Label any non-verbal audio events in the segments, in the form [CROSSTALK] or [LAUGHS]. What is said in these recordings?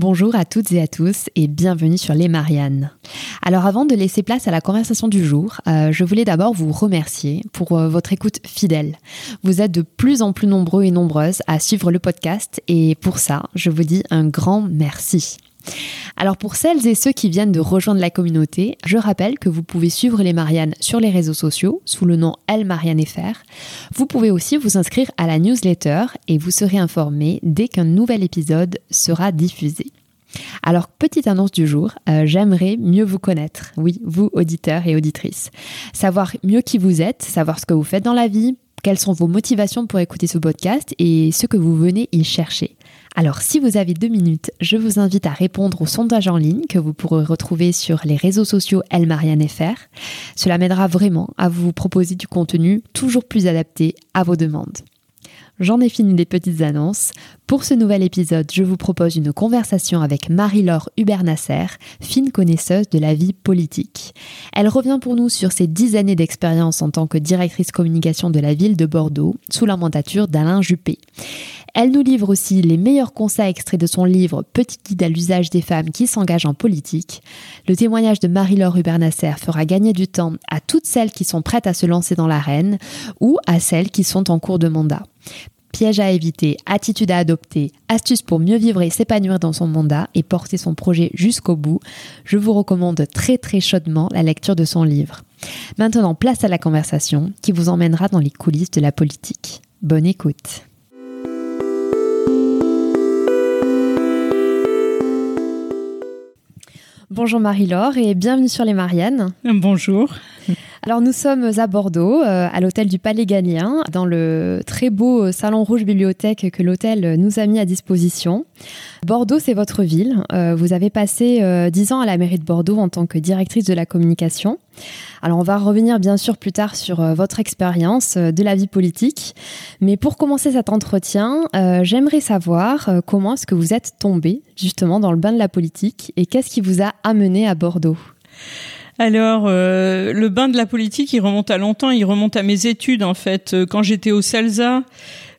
Bonjour à toutes et à tous et bienvenue sur Les Mariannes. Alors avant de laisser place à la conversation du jour, euh, je voulais d'abord vous remercier pour euh, votre écoute fidèle. Vous êtes de plus en plus nombreux et nombreuses à suivre le podcast et pour ça, je vous dis un grand merci. Alors pour celles et ceux qui viennent de rejoindre la communauté, je rappelle que vous pouvez suivre les Mariannes sur les réseaux sociaux sous le nom Elle Marianne FR. Vous pouvez aussi vous inscrire à la newsletter et vous serez informé dès qu'un nouvel épisode sera diffusé. Alors, petite annonce du jour, euh, j'aimerais mieux vous connaître, oui, vous auditeurs et auditrices. Savoir mieux qui vous êtes, savoir ce que vous faites dans la vie, quelles sont vos motivations pour écouter ce podcast et ce que vous venez y chercher. Alors si vous avez deux minutes, je vous invite à répondre au sondage en ligne que vous pourrez retrouver sur les réseaux sociaux FR. Cela m'aidera vraiment à vous proposer du contenu toujours plus adapté à vos demandes. J'en ai fini des petites annonces. Pour ce nouvel épisode, je vous propose une conversation avec Marie-Laure Hubert-Nasser, fine connaisseuse de la vie politique. Elle revient pour nous sur ses dix années d'expérience en tant que directrice communication de la ville de Bordeaux, sous la mandature d'Alain Juppé. Elle nous livre aussi les meilleurs conseils extraits de son livre Petit guide à l'usage des femmes qui s'engagent en politique. Le témoignage de Marie-Laure Hubert-Nasser fera gagner du temps à toutes celles qui sont prêtes à se lancer dans l'arène ou à celles qui sont en cours de mandat. Pièges à éviter, attitudes à adopter, astuces pour mieux vivre et s'épanouir dans son mandat et porter son projet jusqu'au bout, je vous recommande très très chaudement la lecture de son livre. Maintenant, place à la conversation qui vous emmènera dans les coulisses de la politique. Bonne écoute. Bonjour Marie-Laure et bienvenue sur les Mariannes. Bonjour. Alors nous sommes à Bordeaux, euh, à l'hôtel du Palais Galien, dans le très beau euh, salon rouge bibliothèque que l'hôtel nous a mis à disposition. Bordeaux, c'est votre ville. Euh, vous avez passé dix ans à la mairie de Bordeaux en tant que directrice de la communication. Alors on va revenir bien sûr plus tard sur votre expérience de la vie politique. Mais pour commencer cet entretien, j'aimerais savoir comment est-ce que vous êtes tombée justement dans le bain de la politique et qu'est-ce qui vous a amené à Bordeaux? Alors, euh, le bain de la politique, il remonte à longtemps, il remonte à mes études en fait. Euh, quand j'étais au CELSA,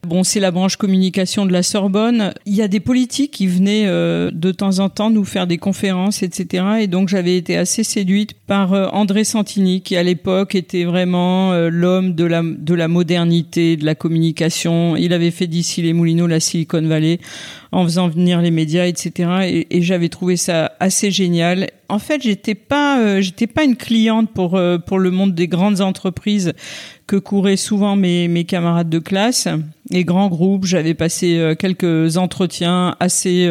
Bon, c'est la branche communication de la Sorbonne. Il y a des politiques qui venaient euh, de temps en temps nous faire des conférences, etc. Et donc j'avais été assez séduite par André Santini, qui à l'époque était vraiment l'homme de la de la modernité, de la communication. Il avait fait d'ici les Moulineaux la Silicon Valley en faisant venir les médias, etc. Et, et j'avais trouvé ça assez génial. En fait, j'étais pas, euh, j'étais pas une cliente pour euh, pour le monde des grandes entreprises que couraient souvent mes mes camarades de classe. Les grands groupes, j'avais passé euh, quelques entretiens assez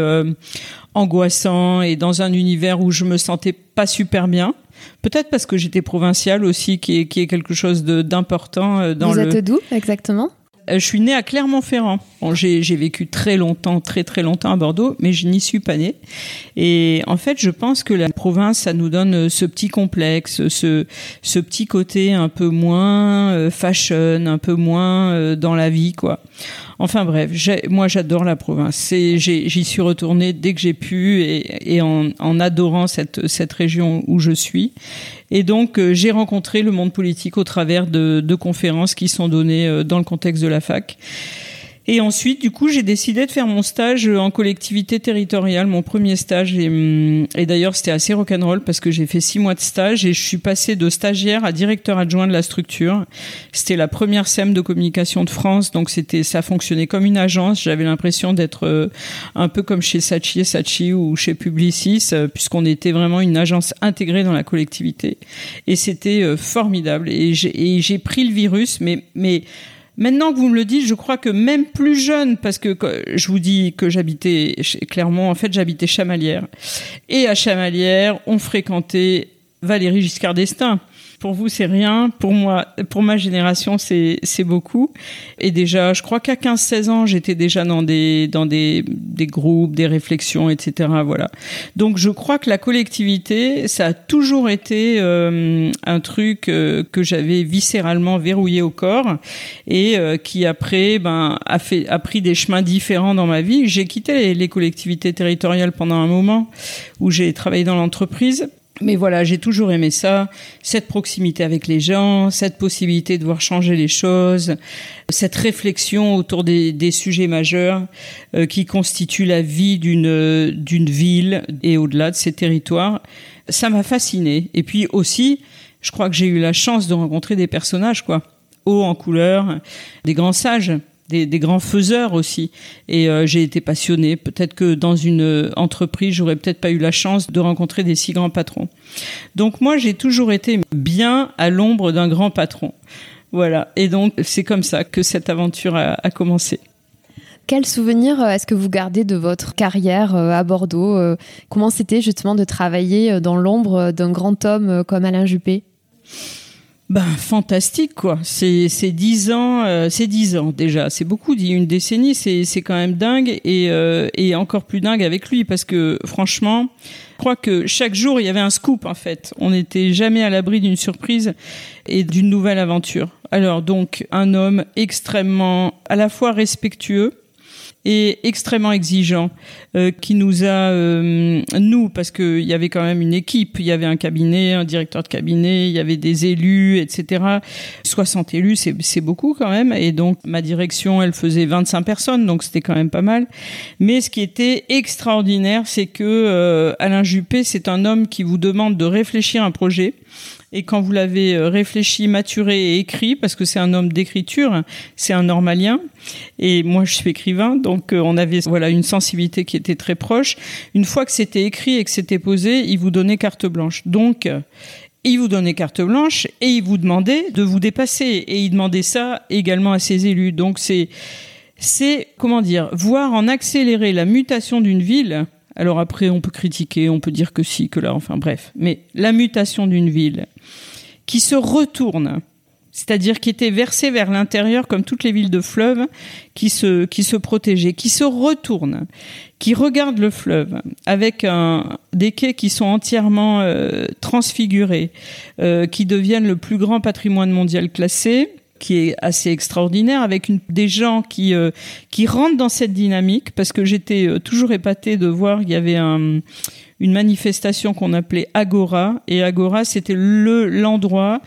angoissants et dans un univers où je me sentais pas super bien. Peut-être parce que j'étais provinciale aussi, qui est, qui est quelque chose d'important dans le. Vous êtes d'où exactement? euh, je suis née à Clermont-Ferrand. j'ai, vécu très longtemps, très très longtemps à Bordeaux, mais je n'y suis pas née. Et en fait, je pense que la province, ça nous donne euh, ce petit complexe, ce, ce petit côté un peu moins euh, fashion, un peu moins dans la vie, quoi. Enfin bref, moi j'adore la province. J'y suis retournée dès que j'ai pu et, en, adorant cette, cette région où je suis. Et donc euh, j'ai rencontré le monde politique au travers de, de, conférences qui sont données euh, dans le contexte de la fac. Et ensuite, du coup, j'ai décidé de faire mon stage en collectivité territoriale, mon premier stage. Et, hum, et d'ailleurs, c'était assez rock'n'roll parce que j'ai fait six mois de stage et je suis passée de stagiaire à directeur adjoint de la structure. C'était la première SEM de communication de France, donc c'était, ça fonctionnait comme une agence. J'avais l'impression d'être euh, un peu comme chez Sachi et Sachi ou chez Publicis, euh, puisqu'on était vraiment une agence intégrée dans la collectivité. Et c'était euh, formidable. Et j'ai pris le virus, mais, mais Maintenant que vous me le dites, je crois que même plus jeune, parce que je vous dis que j'habitais clairement, en fait, j'habitais Chamalières. Et à Chamalières, on fréquentait Valérie Giscard d'Estaing. Pour vous, c'est rien. Pour moi, pour ma génération, c'est beaucoup. Et déjà, je crois qu'à 15-16 ans, j'étais déjà dans des dans des des groupes, des réflexions, etc. Voilà. Donc, je crois que la collectivité, ça a toujours été euh, un truc euh, que j'avais viscéralement verrouillé au corps et euh, qui après, ben, a fait a pris des chemins différents dans ma vie. J'ai quitté les collectivités territoriales pendant un moment où j'ai travaillé dans l'entreprise mais voilà, j'ai toujours aimé ça, cette proximité avec les gens, cette possibilité de voir changer les choses, cette réflexion autour des, des sujets majeurs euh, qui constituent la vie d'une d'une ville et au-delà de ses territoires. Ça m'a fasciné. Et puis aussi, je crois que j'ai eu la chance de rencontrer des personnages, quoi, hauts en couleur, des grands sages des, grands faiseurs aussi. Et euh, j'ai été passionnée. Peut-être que dans une euh, entreprise, j'aurais peut-être pas eu la chance de rencontrer des si grands patrons. Donc moi, j'ai toujours été bien à l'ombre d'un grand patron. Voilà. Et donc, c'est comme ça que cette aventure a, a commencé. Quel souvenir euh, est-ce que vous gardez de votre carrière à Bordeaux Comment c'était justement de travailler dans l'ombre d'un grand homme comme Alain Juppé? Ben fantastique quoi. C'est c'est dix ans, euh, c'est dix ans déjà. C'est beaucoup, une décennie. C'est c'est quand même dingue et euh, et encore plus dingue avec lui parce que franchement, je crois que chaque jour il y avait un scoop en fait. On n'était jamais à l'abri d'une surprise et d'une nouvelle aventure. Alors donc un homme extrêmement à la fois respectueux et extrêmement exigeant, euh, qui nous a, euh, nous, parce qu'il y avait quand même une équipe, il y avait un cabinet, un directeur de cabinet, il y avait des élus, etc. 60 élus, c'est beaucoup quand même, et donc ma direction, elle faisait 25 personnes, donc c'était quand même pas mal. Mais ce qui était extraordinaire, c'est que euh, Alain Juppé, c'est un homme qui vous demande de réfléchir un projet et quand vous l'avez euh, réfléchi, maturé et écrit, parce que c'est un homme d'écriture, c'est un normalien, et moi je suis écrivain, donc euh, on avait voilà une sensibilité qui était très proche. Une fois que c'était écrit et que c'était posé, il vous donnait carte blanche. Donc il vous donnait carte blanche et il vous demandait de vous dépasser et il demandait ça également à ses élus. Donc c'est c'est comment dire voir en accélérer la mutation d'une ville alors après, on peut critiquer, on peut dire que si, que là, enfin bref. Mais la mutation d'une ville qui se retourne, c'est-à-dire qui était versée vers l'intérieur comme toutes les villes de fleuve qui se, qui se protégeaient, qui se retourne, qui regarde le fleuve avec des quais qui sont entièrement euh, transfigurés, euh, qui deviennent le plus grand patrimoine mondial classé, qui est assez extraordinaire avec des gens qui euh, qui rentrent dans cette dynamique parce que j'étais euh, toujours épatée de voir il y avait un, une manifestation qu'on appelait Agora et Agora c'était le l'endroit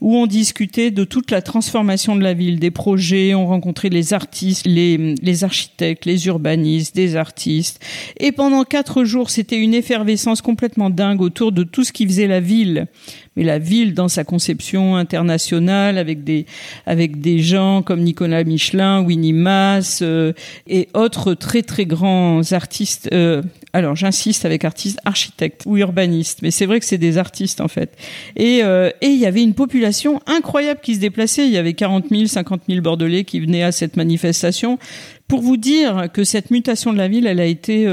où on discutait de toute la transformation de la ville, des projets, on rencontrait les artistes, les, les architectes, les urbanistes, des artistes. Et pendant quatre jours, c'était une effervescence complètement dingue autour de tout ce qui faisait la ville mais la ville dans sa conception internationale avec des avec des gens comme Nicolas Michelin, Winnie Mass euh, et autres très très grands artistes. Euh, alors j'insiste avec artistes, architectes ou urbanistes, mais c'est vrai que c'est des artistes en fait. Et euh, et il y avait une population incroyable qui se déplaçait. Il y avait 40 000, 50 000 Bordelais qui venaient à cette manifestation pour vous dire que cette mutation de la ville, elle a été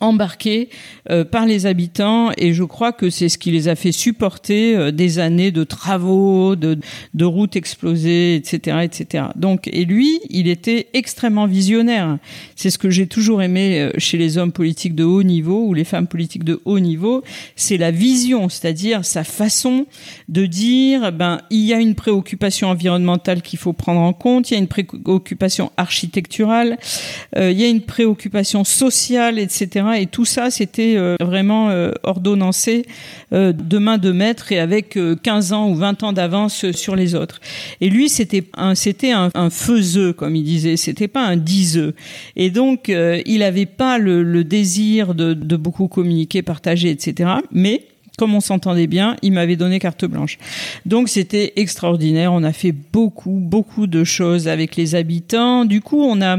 embarqués euh, par les habitants et je crois que c'est ce qui les a fait supporter euh, des années de travaux, de, de routes explosées, etc., etc. Donc et lui, il était extrêmement visionnaire. C'est ce que j'ai toujours aimé euh, chez les hommes politiques de haut niveau ou les femmes politiques de haut niveau, c'est la vision, c'est-à-dire sa façon de dire ben il y a une préoccupation environnementale qu'il faut prendre en compte, il y a une préoccupation architecturale, il y a une préoccupation sociale, etc Et tout ça, c'était vraiment ordonnancé de main de maître et avec 15 ans ou 20 ans d'avance sur les autres. Et lui, c'était un, c'était un, un comme il disait. C'était pas un diseux. Et donc, il n'avait pas le, le désir de, de beaucoup communiquer, partager, etc. Mais comme on s'entendait bien, il m'avait donné carte blanche. Donc c'était extraordinaire. On a fait beaucoup, beaucoup de choses avec les habitants. Du coup, on a,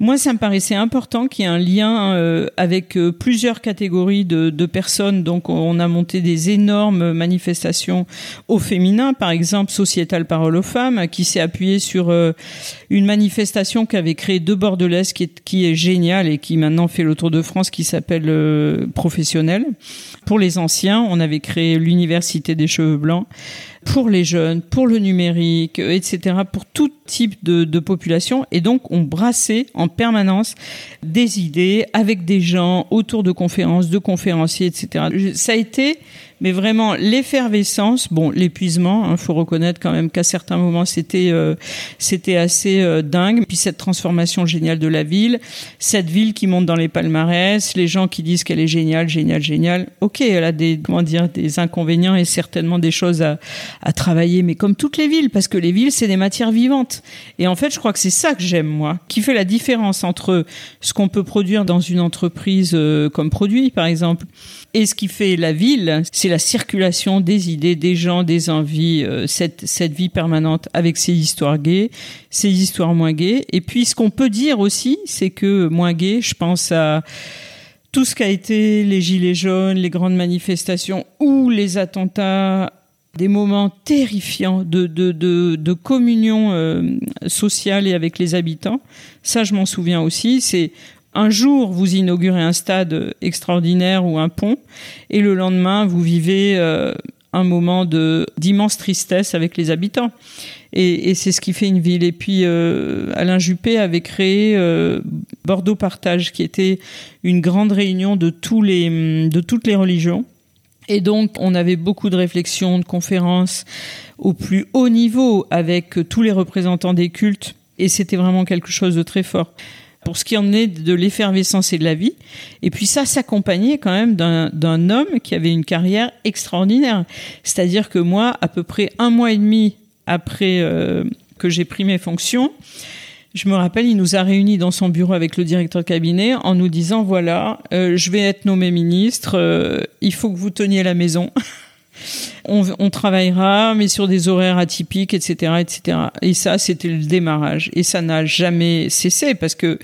moi, ça me paraissait important qu'il y ait un lien euh, avec euh, plusieurs catégories de, personnes. Donc, on a monté des énormes manifestations au féminin, par exemple, Sociétal Parole aux femmes, qui s'est appuyé sur euh, une manifestation qu'avait créée de Bordelaises, qui est, qui est géniale et qui maintenant fait le tour de France, qui s'appelle Professionnel. Pour les anciens, on avait créé l'université des cheveux blancs pour les jeunes, pour le numérique, euh, etc., pour tout type de, de, population. Et donc, on brassait en permanence des idées avec des gens autour de conférences, de conférenciers, etc. Ça a été mais vraiment l'effervescence, bon, l'épuisement, il hein, faut reconnaître quand même qu'à certains moments c'était euh, c'était assez euh, dingue. Puis cette transformation géniale de la ville, cette ville qui monte dans les palmarès, les gens qui disent qu'elle est géniale, géniale, géniale. Ok, elle a des comment dire des inconvénients et certainement des choses à, à travailler, mais comme toutes les villes, parce que les villes c'est des matières vivantes. Et en fait, je crois que c'est ça que j'aime moi, qui fait la différence entre ce qu'on peut produire dans une entreprise euh, comme produit, par exemple et ce qui fait la ville, c'est la circulation des idées, des gens, des envies, euh, cette, cette vie permanente avec ses histoires gays, ses histoires moins gays. Et puis ce qu'on peut dire aussi, c'est que moins gay, je pense à tout ce qu'a été les gilets jaunes, les grandes manifestations ou les attentats des moments terrifiants de, de, de, communion euh, sociale et avec les habitants. Ça, je m'en souviens aussi. C'est un jour, vous inaugurez un stade extraordinaire ou un pont, et le lendemain, vous vivez euh, un moment d'immense tristesse avec les habitants. Et, et c'est ce qui fait une ville. Et puis euh, Alain Juppé avait créé euh, Bordeaux Partage, qui était une grande réunion de tous les de toutes les religions. Et donc, on avait beaucoup de réflexions, de conférences au plus haut niveau avec tous les représentants des cultes. Et c'était vraiment quelque chose de très fort pour ce qui en est de l'effervescence et de la vie. Et puis ça s'accompagnait quand même d'un homme qui avait une carrière extraordinaire. C'est-à-dire que moi, à peu près un mois et demi après euh, que j'ai pris mes fonctions, je me rappelle, il nous a réunis dans son bureau avec le directeur de cabinet en nous disant voilà, euh, je vais être nommé ministre, euh, il faut que vous teniez la maison. [LAUGHS] On, travaillera, mais sur des horaires atypiques, etc., etc. Et ça, c'était le démarrage. Et ça n'a jamais cessé parce que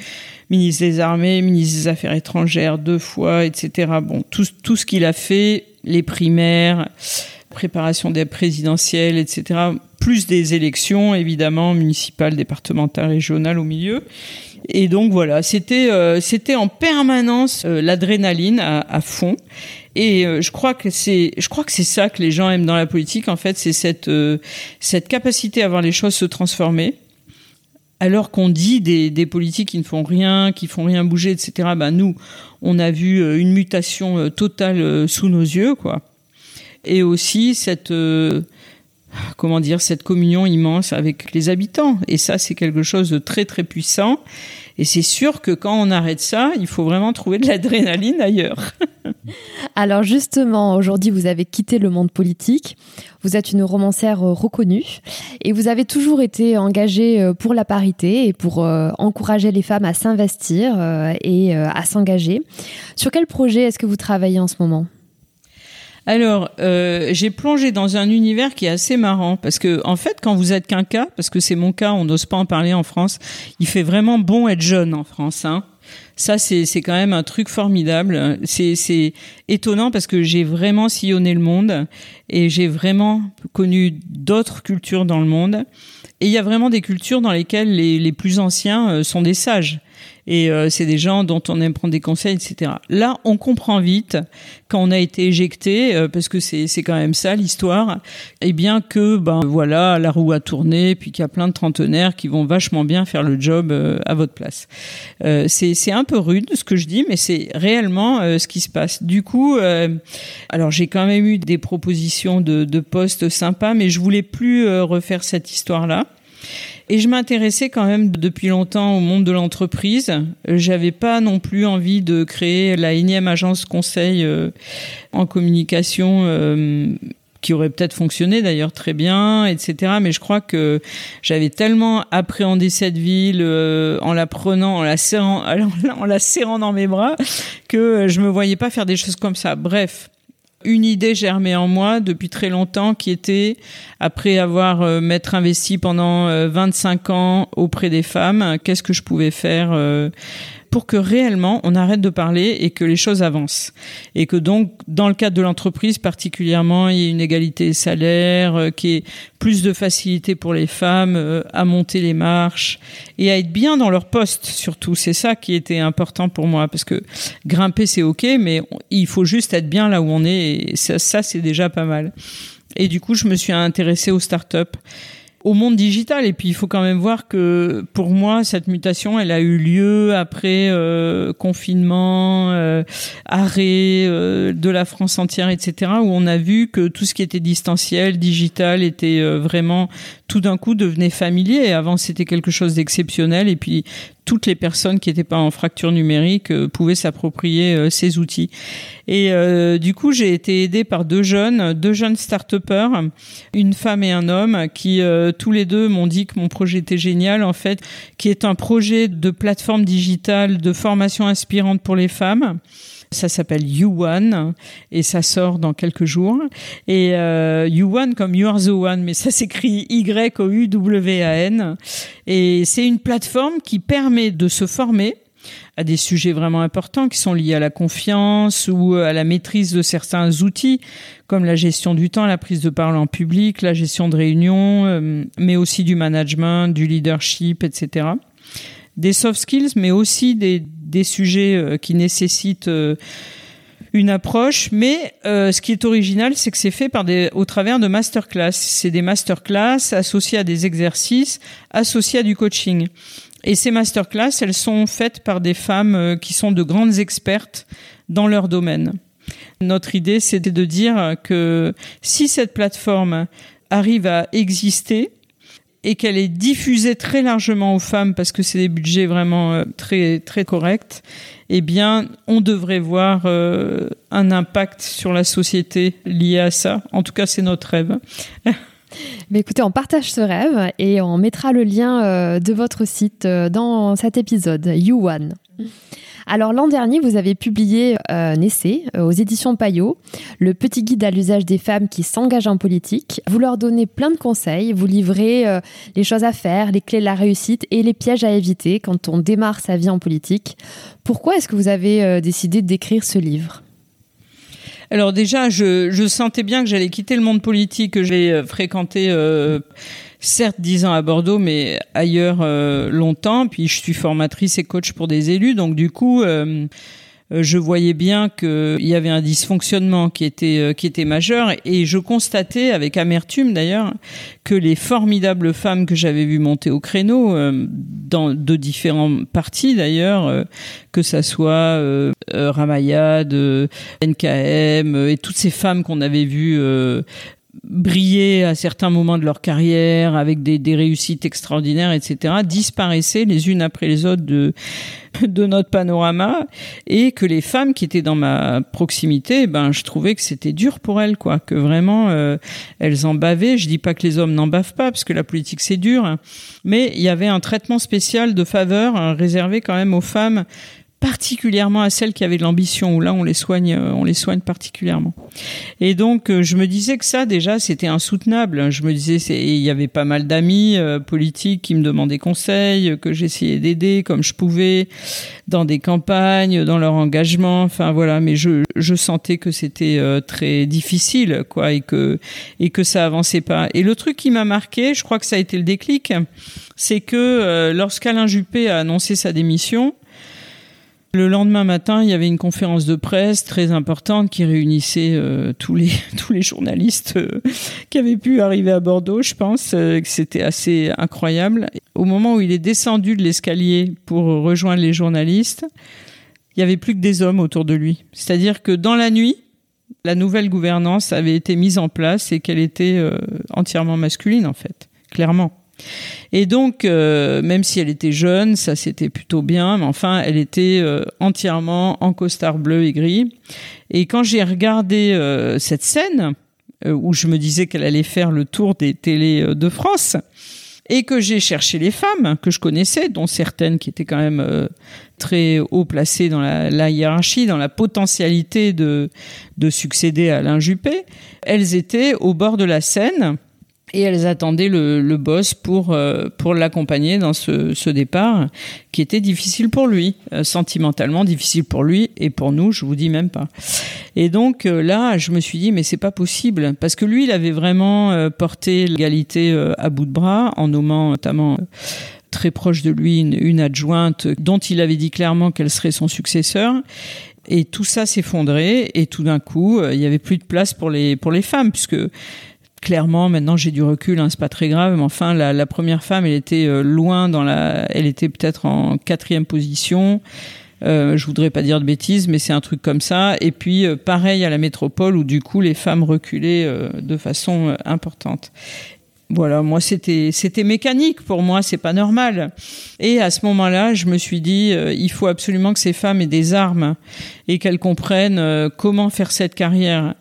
ministre des Armées, ministre des Affaires étrangères, deux fois, etc. Bon, tout, ce qu'il a fait, les primaires, préparation des présidentielles, etc. Plus des élections, évidemment, municipales, départementales, régionales au milieu. Et donc voilà, c'était euh, c'était en permanence euh, l'adrénaline à, fond. Et euh, je crois que c'est, je crois que c'est ça que les gens aiment dans la politique. En fait, c'est cette euh, cette capacité à voir les choses se transformer. Alors qu'on dit des, des politiques qui ne font rien, qui font rien bouger, etc. Ben nous, on a vu euh, une mutation totale sous nos yeux, quoi. Et aussi cette comment dire cette communion immense avec les habitants. Et ça, c'est quelque chose de très très puissant. Et c'est sûr que quand on arrête ça, il faut vraiment trouver de l'adrénaline ailleurs. [LAUGHS] Alors justement, aujourd'hui, vous avez quitté le monde politique. Vous êtes une romancière euh, reconnue et vous avez toujours été engagée euh, pour la parité et pour euh, encourager les femmes à s'investir et à s'engager. Sur quel projet est-ce que vous travaillez en ce moment? Alors, euh, j'ai plongé dans un univers qui est assez marrant parce que, en fait, quand vous êtes qu'un cas, parce que c'est mon cas, on n'ose pas en parler en France, il fait vraiment bon être jeune en France. Hein. Ça, c'est quand même un truc formidable. C'est étonnant parce que j'ai vraiment sillonné le monde et j'ai vraiment connu d'autres cultures dans le monde. Et il y a vraiment des cultures dans lesquelles les, les plus anciens euh, sont des sages et euh, c'est des gens dont on aime prendre des conseils, etc. Là, on comprend vite quand on a été éjecté, euh, parce que c'est c'est quand même ça l'histoire, et eh bien que ben voilà la roue a tourné, puis qu'il y a plein de trentenaires qui vont vachement bien faire le job euh, à votre place. c'est c'est un peu rude ce que je dis, mais c'est réellement ce qui se passe. Du coup, alors j'ai quand même eu des propositions de de postes sympas, mais je voulais plus refaire cette histoire là. Et je m'intéressais quand même depuis longtemps au monde de l'entreprise. J'avais pas non plus envie de créer la énième agence conseil euh, en communication euh, qui aurait peut-être fonctionné d'ailleurs très bien, etc. Mais je crois que j'avais tellement appréhendé cette ville euh, en la prenant, en la serrant, [LAUGHS] en la serrant dans mes bras, que je me voyais pas faire des choses comme ça. Bref, une idée germée en moi depuis très longtemps qui était, après avoir euh, m'être investi pendant 25 euh, ans auprès des femmes, qu'est-ce que je pouvais faire euh, pour que réellement on arrête de parler et que les choses avancent. Et que donc, dans le cadre de l'entreprise particulièrement, il y ait une égalité salaire, euh, qui ait plus de facilité pour les femmes euh, à monter les marches et à être bien dans leur poste surtout. C'est ça qui était important pour moi parce que grimper c'est ok, mais il faut juste être bien là où on est et ça, ça c'est déjà pas mal. Et du coup, je me suis intéressée aux startups monde digital. Et puis il faut quand même voir que pour moi cette mutation, elle a eu lieu après euh, confinement, euh, arrêt euh, de la France entière, etc. Où on a vu que tout ce qui était distanciel, digital, était vraiment tout d'un coup devenait familier. avant c'était quelque chose d'exceptionnel. Et puis toutes les personnes qui n'étaient pas en fracture numérique euh, pouvaient s'approprier euh, ces outils. Et euh, du coup, j'ai été aidée par deux jeunes, deux jeunes start-upers, une femme et un homme, qui tous les deux m'ont dit que mon projet était génial, en fait, qui est un projet de plateforme digitale de formation inspirante pour les femmes. Ça s'appelle You One et ça sort dans quelques jours. Et euh, You One comme You Are the One, mais ça s'écrit Y-O-U-W-A-N. Et c'est une plateforme qui permet de se former à des sujets vraiment importants qui sont liés à la confiance ou à la maîtrise de certains outils comme la gestion du temps, la prise de parole en public, la gestion de réunions, euh, mais aussi du management, du leadership, etc. Des soft skills, mais aussi des, des sujets euh, qui nécessitent euh, une approche, mais euh, ce qui est original, c'est que c'est fait par des, au travers de masterclass. C'est des masterclass associés à des exercices, associés à du coaching. Et ces masterclass, elles sont faites par des femmes qui sont de grandes expertes dans leur domaine. Notre idée, c'était de dire que si cette plateforme arrive à exister, et qu'elle est diffusée très largement aux femmes parce que c'est des budgets vraiment euh, très très corrects, eh bien, on devrait voir euh, un impact sur la société lié à ça. En tout cas, c'est notre rêve. [LAUGHS] Mais écoutez, on partage ce rêve et on mettra le lien euh, de votre site dans cet épisode, You One. Alors l'an dernier, vous avez publié euh, un essai euh, aux éditions Payot, le petit guide à l'usage des femmes qui s'engagent en politique. Vous leur donnez plein de conseils, vous livrez euh, les choses à faire, les clés de la réussite et les pièges à éviter quand on démarre sa vie en politique. Pourquoi est-ce que vous avez décidé d'écrire ce livre? Alors déjà, je, sentais bien que j'allais quitter le monde politique que j'ai fréquenté certes dix ans à Bordeaux, mais ailleurs euh, longtemps. Puis je suis formatrice et coach pour des élus, donc du coup. Euh, euh, je voyais bien qu'il y avait un dysfonctionnement qui était qui était majeur et je constatais avec amertume d'ailleurs que les formidables femmes que j'avais vues monter au créneau dans de différents partis d'ailleurs que ça soit Ramayad, NKM et toutes ces femmes qu'on avait vues briller à certains moments de leur carrière avec des, des, réussites extraordinaires, etc., disparaissaient les unes après les autres de, [LAUGHS] de notre panorama et que les femmes qui étaient dans ma proximité, ben, je trouvais que c'était dur pour elles, quoi, que vraiment euh, elles en bavaient. Je dis pas que les hommes n'en bavent pas, parce que la politique c'est dur, hein. mais il y avait un traitement spécial de faveur hein, réservé quand même aux femmes particulièrement à celles qui avaient de l'ambition où là on les soigne euh, on les soigne particulièrement. Et donc euh, je me disais que ça déjà c'était insoutenable. Je me disais il y avait pas mal d'amis euh, politiques qui me demandaient conseil que j'essayais d'aider comme je pouvais dans des campagnes dans leur engagement. Enfin voilà. Mais je, je sentais que c'était très difficile quoi et que et que ça avançait pas. Et le truc qui m'a marqué je crois que ça a été le déclic c'est que lorsqu'Alain Juppé a annoncé sa démission le lendemain matin, il y avait une conférence de presse très importante qui réunissait euh, tous les [LAUGHS] tous les journalistes euh, qui avaient pu arriver à Bordeaux, je pense. Euh, que C'était assez incroyable. Au moment où il est descendu de l'escalier pour rejoindre les journalistes, il y avait plus que des hommes autour de lui. C'est-à-dire que dans la nuit, la nouvelle gouvernance avait été mise en place et qu'elle était entièrement masculine en fait, clairement. Et donc, euh, même si elle était jeune, ça c'était plutôt bien, mais enfin, elle était euh, entièrement en costard bleu et gris. Et quand j'ai regardé euh, cette scène, où je me disais qu'elle allait faire le tour des télés de France, et que j'ai cherché les femmes que je connaissais, dont certaines qui étaient quand même très haut placées dans la, hiérarchie, dans la potentialité de, de succéder à Alain Juppé, elles étaient au bord de la Seine et elles attendaient le, le boss pour euh, pour l'accompagner dans ce, ce, départ qui était difficile pour lui, euh, sentimentalement difficile pour lui et pour nous, je vous dis même pas. Et donc euh, là, je me suis dit mais c'est pas possible parce que lui, il avait vraiment porté l'égalité à bout de bras en nommant notamment très proche de lui une, une adjointe dont il avait dit clairement qu'elle serait son successeur et tout ça s'effondrait et tout d'un coup il y avait plus de place pour les pour les femmes puisque clairement, maintenant j'ai du recul, hein, c'est pas très grave, mais enfin la, première femme, elle était euh, loin dans la, elle était peut-être en quatrième position. Euh, je voudrais pas dire de bêtises, mais c'est un truc comme ça. Et puis euh, pareil à la métropole où du coup les femmes reculaient euh, de façon importante. Voilà, moi c'était c'était mécanique pour moi, c'est pas normal. Et à ce moment-là, je me suis dit il faut absolument que ces femmes aient des armes et qu'elles comprennent comment faire cette carrière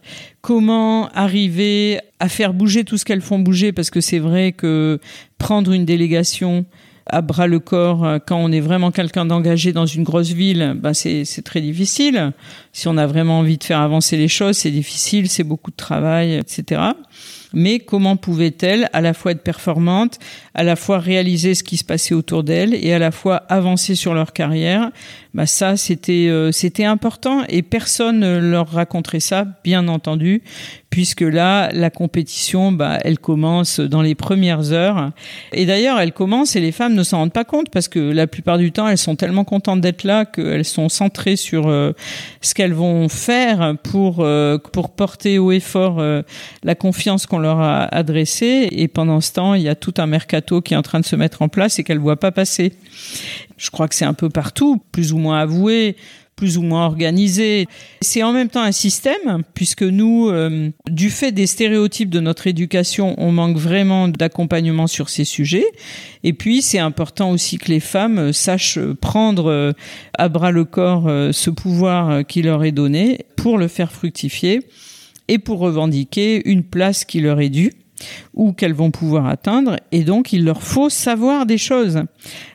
comment arriver à faire bouger tout ce qu'elles font bouger parce que c'est vrai que prendre une délégation à bras le corps euh, quand on est vraiment quelqu'un d'engagé dans une grosse ville, ben c'est très difficile. Si on a vraiment envie de faire avancer les choses, c'est difficile, c'est beaucoup de travail, etc. Mais comment pouvait-elle à la fois être performante, à la fois réaliser ce qui se passait autour d'elle et à la fois avancer sur leur carrière? Bah ça c'était euh, c'était important et personne ne leur raconterait ça bien entendu puisque là la compétition bah elle commence dans les premières heures. Et d'ailleurs elle commence et les femmes ne s'en rendent pas compte parce que la plupart du temps elles sont tellement contentes d'être là qu'elles sont centrées sur euh, ce qu'elles vont faire pour euh, pour porter haut et fort la confiance qu'on leur a adressée et pendant ce temps il y a tout un mercato qui est en train de se mettre en place et qu'elles voient pas passer je crois que c'est un peu partout, plus ou moins avoué, plus ou moins organisé. C'est en même temps un système, puisque nous, euh, du fait des stéréotypes de notre éducation, on manque vraiment d'accompagnement sur ces sujets. Et puis, c'est important aussi que les femmes sachent prendre euh, à bras le corps euh, ce pouvoir qui leur est donné pour le faire fructifier et pour revendiquer une place qui leur est due ou qu'elles vont pouvoir atteindre et donc il leur faut savoir des choses.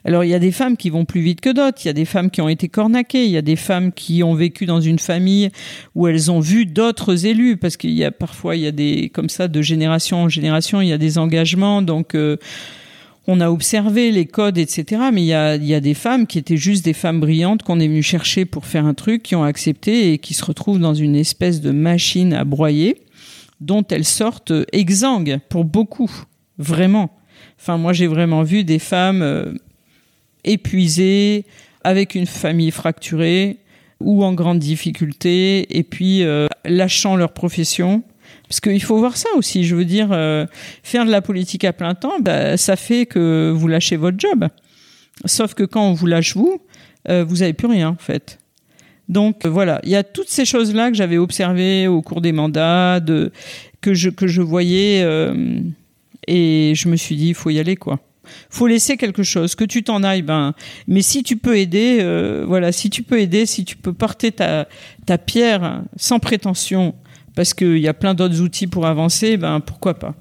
Alors il y a des femmes qui vont plus vite que d'autres, il y a des femmes qui ont été cornaquées, il y a des femmes qui ont vécu dans une famille où elles ont vu d'autres élus parce qu'il y a parfois il y a des comme ça de génération en génération, il y a des engagements. Donc euh, on a observé les codes, etc. Mais il y a, y a des femmes qui étaient juste des femmes brillantes qu'on est venu chercher pour faire un truc, qui ont accepté et qui se retrouvent dans une espèce de machine à broyer dont elles sortent exsangues pour beaucoup, vraiment. Enfin, moi, j'ai vraiment vu des femmes euh, épuisées, avec une famille fracturée ou en grande difficulté, et puis euh, lâchant leur profession. Parce qu'il faut voir ça aussi. Je veux dire, euh, faire de la politique à plein temps, bah, ça fait que vous lâchez votre job. Sauf que quand on vous lâche vous, vous n'avez plus rien en fait. Donc euh, voilà, il y a toutes ces choses-là que j'avais observées au cours des mandats, que, je, que je voyais, euh, et je me suis dit, il faut y aller, quoi. faut laisser quelque chose, que tu t'en ailles, ben, mais si tu peux aider, euh, voilà, si tu peux aider, si tu peux porter ta, ta pierre sans prétention, parce qu'il y a plein d'autres outils pour avancer, ben, pourquoi pas.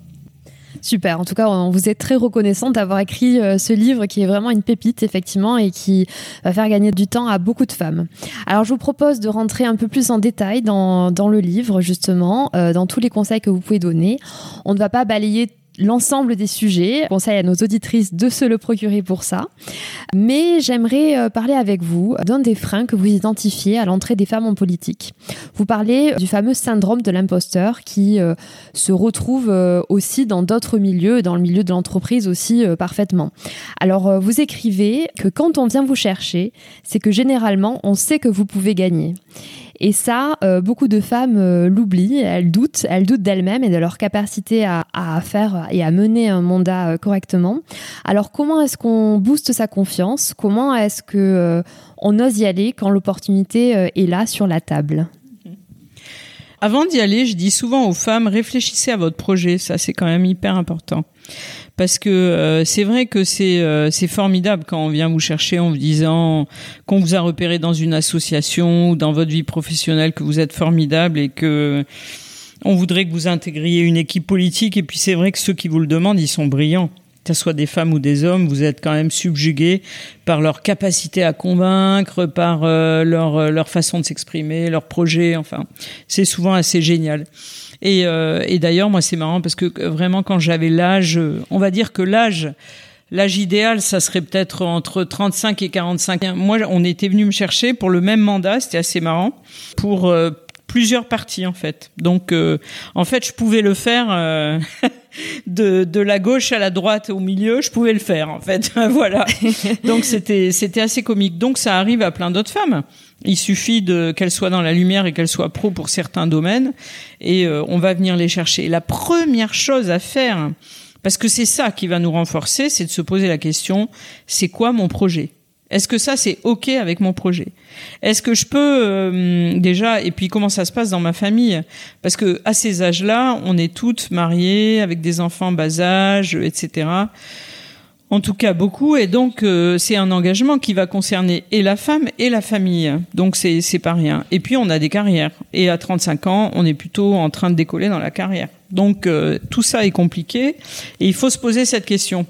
Super. En tout cas, on vous est très reconnaissant d'avoir écrit euh, ce livre qui est vraiment une pépite, effectivement, et qui va faire gagner du temps à beaucoup de femmes. Alors, je vous propose de rentrer un peu plus en détail dans, dans le livre, justement, euh, dans tous les conseils que vous pouvez donner. On ne va pas balayer l'ensemble des sujets. conseille à nos auditrices de se le procurer pour ça. Mais j'aimerais euh, parler avec vous d'un des freins que vous identifiez à l'entrée des femmes en politique. Vous parlez du fameux syndrome de l'imposteur qui euh, se retrouve euh, aussi dans d'autres milieux, dans le milieu de l'entreprise aussi parfaitement. Alors vous écrivez que quand on vient vous chercher, c'est que généralement on sait que vous pouvez gagner. Et ça, euh, beaucoup de femmes euh, l'oublient, elles doutent, elles doutent d'elles-mêmes et de leur capacité à, faire et à mener un mandat euh, correctement. Alors comment est-ce qu'on booste sa confiance? Comment est-ce que on ose y aller quand l'opportunité est là sur la table? Avant d'y aller, je dis souvent aux femmes, réfléchissez à votre projet. Ça, c'est quand même hyper important. Parce que euh, c'est vrai que c'est euh, c'est formidable quand on vient vous chercher en vous disant qu'on vous a repéré dans une association ou dans votre vie professionnelle que vous êtes formidable et que on voudrait que vous intégriez une équipe politique. Et puis c'est vrai que ceux qui vous le demandent, ils sont brillants que ce soit des femmes ou des hommes, vous êtes quand même subjugués par leur capacité à convaincre, par euh, leur, leur façon de s'exprimer, leur projet. Enfin, c'est souvent assez génial. Et, euh, et d'ailleurs, moi, c'est marrant parce que vraiment, quand j'avais l'âge, on va dire que l'âge, l'âge idéal, ça serait peut-être entre 35 et 45. Moi, on était venu me chercher pour le même mandat, c'était assez marrant, pour plusieurs parties en fait. Donc, en fait, je pouvais le faire. [LAUGHS] de, de la gauche à la droite au milieu, je pouvais le faire en fait. [LAUGHS] voilà. [LAUGHS] Donc c'était c'était assez comique. Donc ça arrive à plein d'autres femmes. Il suffit de qu'elles soient dans la lumière et qu'elles soient pro pour certains domaines et euh, on va venir les chercher. La première chose à faire parce que c'est ça qui va nous renforcer, c'est de se poser la question, c'est quoi mon projet? Est-ce que ça c'est ok avec mon projet? Est-ce que je peux euh, déjà et puis comment ça se passe dans ma famille? Parce que à ces âges-là, on est toutes mariées avec des enfants bas âge, etc. En tout cas beaucoup et donc euh, c'est un engagement qui va concerner et la femme et la famille. Donc c'est c'est pas rien. Et puis on a des carrières et à 35 ans, on est plutôt en train de décoller dans la carrière. Donc euh, tout ça est compliqué et il faut se poser cette question.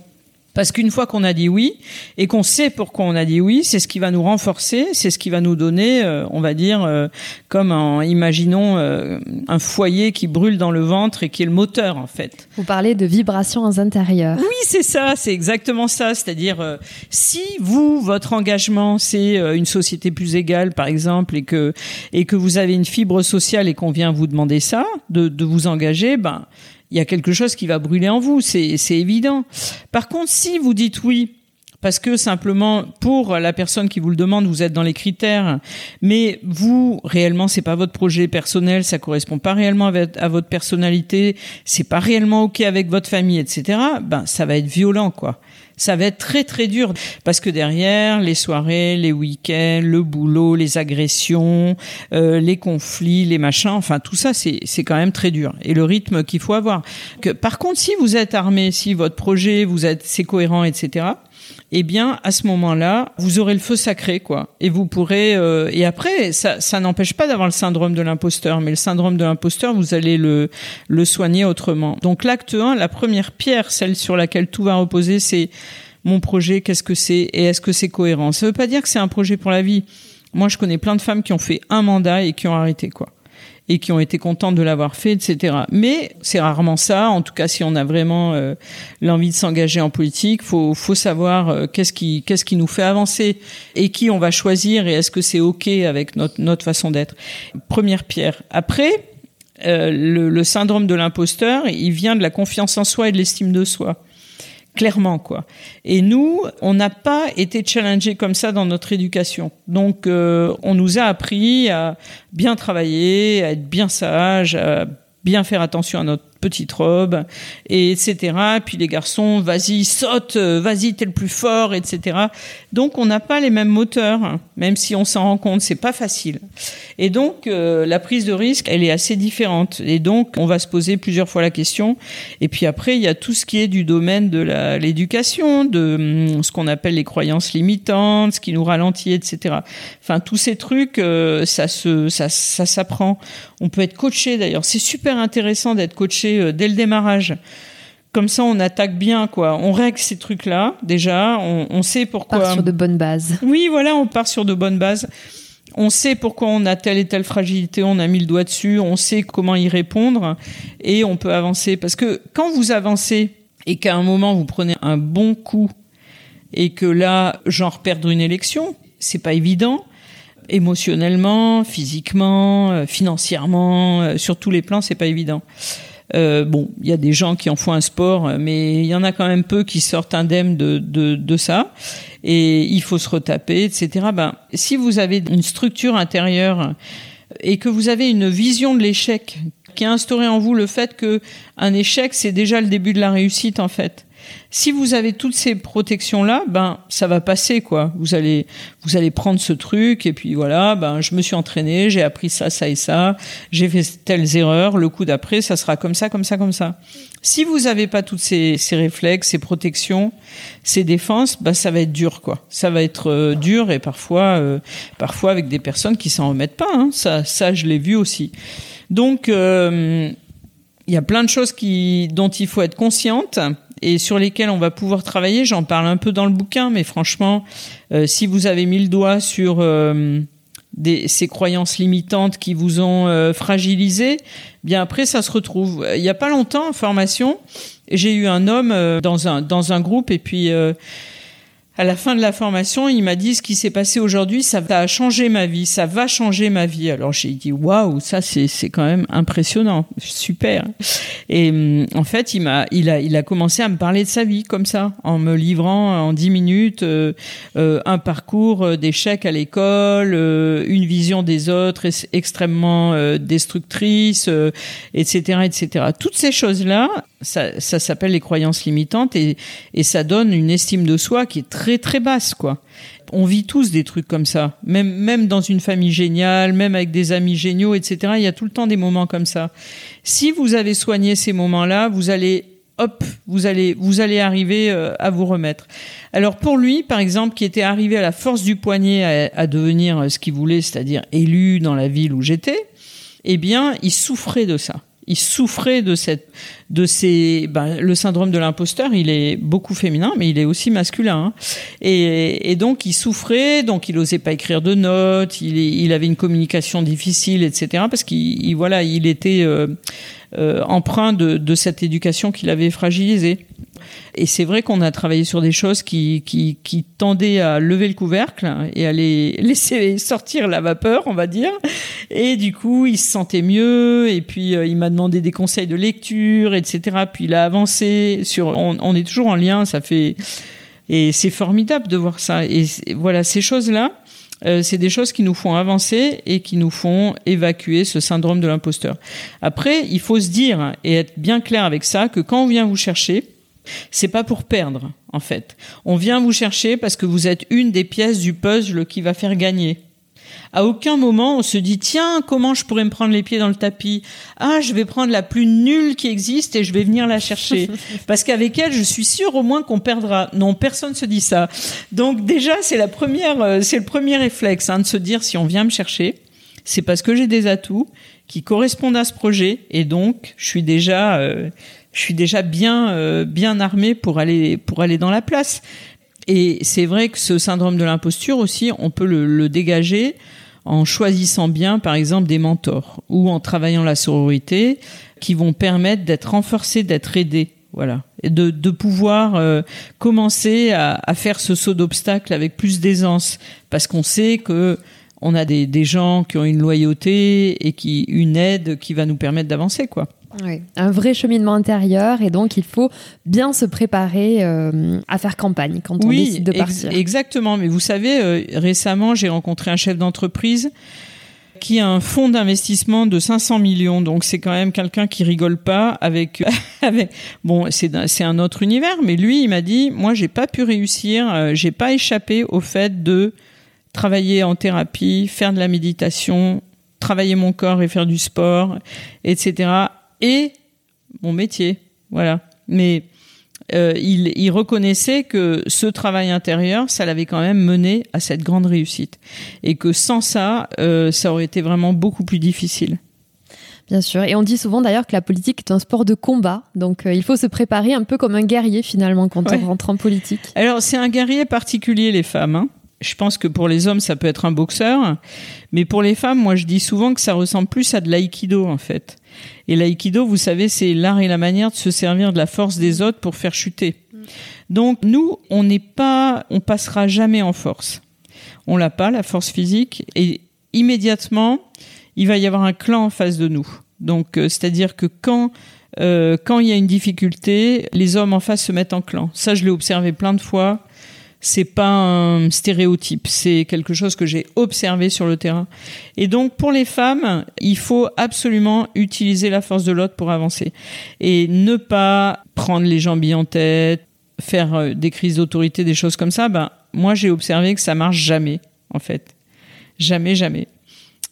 Parce qu'une fois qu'on a dit oui et qu'on sait pourquoi on a dit oui, c'est ce qui va nous renforcer, c'est ce qui va nous donner, euh, on va dire, euh, comme en, imaginons euh, un foyer qui brûle dans le ventre et qui est le moteur en fait. Vous parlez de vibrations intérieures. Oui, c'est ça, c'est exactement ça. C'est-à-dire, si vous, votre engagement, c'est une société plus égale, par exemple, et que et que vous avez une fibre sociale et qu'on vient vous demander ça, de, de vous engager, ben il y a quelque chose qui va brûler en vous, c'est évident. Par contre, si vous dites oui, parce que simplement pour la personne qui vous le demande, vous êtes dans les critères, mais vous réellement c'est pas votre projet personnel, ça correspond pas réellement à votre personnalité, c'est pas réellement ok avec votre famille, etc. Ben ça va être violent quoi ça va être très très dur parce que derrière les soirées, les week-ends, le boulot, les agressions, euh, les conflits, les machins, enfin tout ça c'est c'est quand même très dur et le rythme qu'il faut avoir. Que par contre si vous êtes armé, si votre projet vous êtes c'est cohérent, etc eh bien à ce moment-là, vous aurez le feu sacré, quoi. Et vous pourrez. Euh, et après, ça, ça n'empêche pas d'avoir le syndrome de l'imposteur, mais le syndrome de l'imposteur, vous allez le le soigner autrement. Donc l'acte 1, la première pierre, celle sur laquelle tout va reposer, c'est mon projet. Qu'est-ce que c'est et est-ce que c'est cohérent? Ça veut pas dire que c'est un projet pour la vie. Moi, je connais plein de femmes qui ont fait un mandat et qui ont arrêté, quoi et qui ont été contentes de l'avoir fait, etc. Mais c'est rarement ça. En tout cas, si on a vraiment euh, l'envie de s'engager en politique, faut faut savoir euh, qu'est-ce qui qu'est-ce qui nous fait avancer et qui on va choisir et est-ce que c'est ok avec notre notre façon d'être. Première pierre. Après. Euh, le, le syndrome de l'imposteur, il vient de la confiance en soi et de l'estime de soi clairement quoi. Et nous, on n'a pas été challengés comme ça dans notre éducation. Donc, euh, on nous a appris à bien travailler, à être bien sage, à bien faire attention à notre petite robe, et etc. Puis les garçons, vas-y, saute, euh, vas-y, t'es le plus fort, etc. Donc on n'a pas les mêmes moteurs, même si on s'en rend compte, c'est pas facile. Et donc euh, la prise de risque, elle est assez différente. Et donc on va se poser plusieurs fois la question. Et puis après, il y a tout ce qui est du domaine de l'éducation, de hum, ce qu'on appelle les croyances limitantes, ce qui nous ralentit, etc. Enfin tous ces trucs, euh, ça se, ça s'apprend. On peut être coaché d'ailleurs. C'est super intéressant d'être coaché euh, dès le démarrage. Comme ça, on attaque bien, quoi. On règle ces trucs-là, déjà. On, sait pourquoi. On part sur de bonnes bases. Oui, voilà, on part sur de bonnes bases. On sait pourquoi on a telle et telle fragilité, on a mis le doigt dessus, on sait comment y répondre et on peut avancer. Parce que quand vous avancez et qu'à un moment vous prenez un bon coup et que là, genre perdre une élection, c'est pas évident émotionnellement, physiquement, euh, financièrement, euh, sur tous les plans, c'est pas évident. Euh, bon, il y a des gens qui en font un sport, mais il y en a quand même peu qui sortent indemnes de, de, de ça. Et il faut se retaper, etc. Ben, si vous avez une structure intérieure et que vous avez une vision de l'échec qui a instauré en vous le fait que un échec c'est déjà le début de la réussite en fait Si vous avez toutes ces protections là, ben ça va passer quoi. Vous allez vous allez prendre ce truc et puis voilà, ben je me suis entraîné, j'ai appris ça ça et ça, j'ai fait telles erreurs, le coup d'après ça sera comme ça comme ça comme ça. Si vous avez pas toutes ces, ces réflexes, ces protections, ces défenses, ben ça va être dur quoi. Ça va être euh, dur et parfois euh, parfois avec des personnes qui s'en remettent pas. Hein. Ça ça je l'ai vu aussi. Donc euh, il y a plein de choses qui, dont il faut être consciente et sur lesquelles on va pouvoir travailler. J'en parle un peu dans le bouquin, mais franchement, euh, si vous avez mis le doigt sur euh, ces croyances limitantes qui vous ont euh, fragilisé, bien après ça se retrouve. Il n'y a pas longtemps en formation, j'ai eu un homme dans un dans un groupe et puis à la fin de la formation, il m'a dit ce qui s'est passé aujourd'hui, ça va changer ma vie, ça va changer ma vie. Alors j'ai dit waouh, ça c'est c'est quand même impressionnant, super. Et hum, en fait, il m'a il a il a commencé à me parler de sa vie comme ça, en me livrant en dix minutes euh, euh, un parcours euh, d'échecs à l'école, une vision des autres extrêmement destructrice, etc., etc. Toutes ces choses là, ça, ça s'appelle les croyances limitantes et, et ça donne une estime de soi qui est très très basse quoi. On vit tous des trucs comme ça, même même dans une famille géniale, même avec des amis géniaux, etc. Il y a tout le temps des moments comme ça. Si vous avez soigné ces moments-là, vous allez hop, vous allez vous allez arriver euh, à vous remettre. Alors pour lui, par exemple, qui était arrivé à la force du poignet à, à devenir euh, ce qu'il voulait, c'est-à-dire élu dans la ville où j'étais, eh bien, il souffrait de ça il souffrait de cette, de ces, ben, le syndrome de l'imposteur. Il est beaucoup féminin, mais il est aussi masculin. Hein. Et, donc il souffrait, donc il osait pas écrire de notes. Il, il avait une communication difficile, etc. Parce qu'il, voilà, il était euh, euh, de, de cette éducation qu'il avait fragilisée. Et c'est vrai qu'on a travaillé sur des choses qui, qui, qui, tendaient à lever le couvercle et à les [LAUGHS] laisser sortir la vapeur, on va dire. Et du coup, il se sentait mieux. Et puis, euh, il m'a demandé des conseils de lecture, etc. Puis, il a avancé sur. On, on est toujours en lien. Ça fait. Et c'est formidable de voir ça. Et voilà, ces choses-là. Euh, c'est des choses qui nous font avancer et qui nous font évacuer ce syndrome de l'imposteur. Après, il faut se dire et être bien clair avec ça que quand on vient vous chercher, c'est pas pour perdre, en fait. On vient vous chercher parce que vous êtes une des pièces du puzzle qui va faire gagner. À aucun moment on se dit tiens comment je pourrais me prendre les pieds dans le tapis? Ah je vais prendre la plus nulle qui existe et je vais venir la chercher. [LAUGHS] Parce qu'avec elle je suis sûre au moins qu'on perdra. Non personne se dit ça. Donc déjà c'est la première euh, c'est le premier réflexe hein, de se dire si on vient me chercher c'est parce que j'ai des atouts qui correspondent à ce projet et donc je suis déjà euh, je suis déjà bien euh, bien armé pour aller pour aller dans la place. Et c'est vrai que ce syndrome de l'imposture aussi, on peut le, le, dégager en choisissant bien, par exemple, des mentors ou en travaillant la sororité, qui vont permettre d'être renforcés, d'être aidés, voilà, et de, de pouvoir euh, commencer à, à, faire ce saut d'obstacle avec plus d'aisance, parce qu'on sait que on a des, des gens qui ont une loyauté et qui une aide qui va nous permettre d'avancer, quoi. Oui, un vrai cheminement intérieur et donc il faut bien se préparer euh, à faire campagne quand on décide de partir. Ex exactement, mais vous savez, euh, récemment j'ai rencontré un chef d'entreprise qui a un fonds d'investissement de 500 millions, donc c'est quand même quelqu'un qui rigole pas avec, [LAUGHS] avec bon c'est un autre univers, mais lui il m'a dit moi j'ai pas pu réussir, euh, j'ai pas échappé au fait de travailler en thérapie, faire de la méditation, travailler mon corps et faire du sport, etc et mon métier. Voilà. Mais euh, il, il, reconnaissait que ce travail intérieur, ça l'avait quand même mené à cette grande réussite. Et que sans ça, euh, ça aurait été vraiment beaucoup plus difficile. Bien sûr. Et on dit souvent d'ailleurs que la politique est un sport de combat. Donc euh, il faut se préparer un peu comme un guerrier finalement quand ouais. on rentre en politique. Alors c'est un guerrier particulier, les femmes. Hein je pense que pour les hommes, ça peut être un boxeur. Mais pour les femmes, moi, je dis souvent que ça ressemble plus à de l'aïkido, en fait. Et l'aïkido, vous savez, c'est l'art et la manière de se servir de la force des autres pour faire chuter. Donc, nous, on n'est pas, on passera jamais en force. On l'a pas, la force physique. Et immédiatement, il va y avoir un clan en face de nous. Donc, euh, c'est-à-dire que quand, euh, quand il y a une difficulté, les hommes en face se mettent en clan. Ça, je l'ai observé plein de fois c'est pas un stéréotype, c'est quelque chose que j'ai observé sur le terrain. Et donc pour les femmes, il faut absolument utiliser la force de l'autre pour avancer et ne pas prendre les jambes en tête, faire des crises d'autorité, des choses comme ça, ben moi j'ai observé que ça marche jamais en fait, jamais, jamais.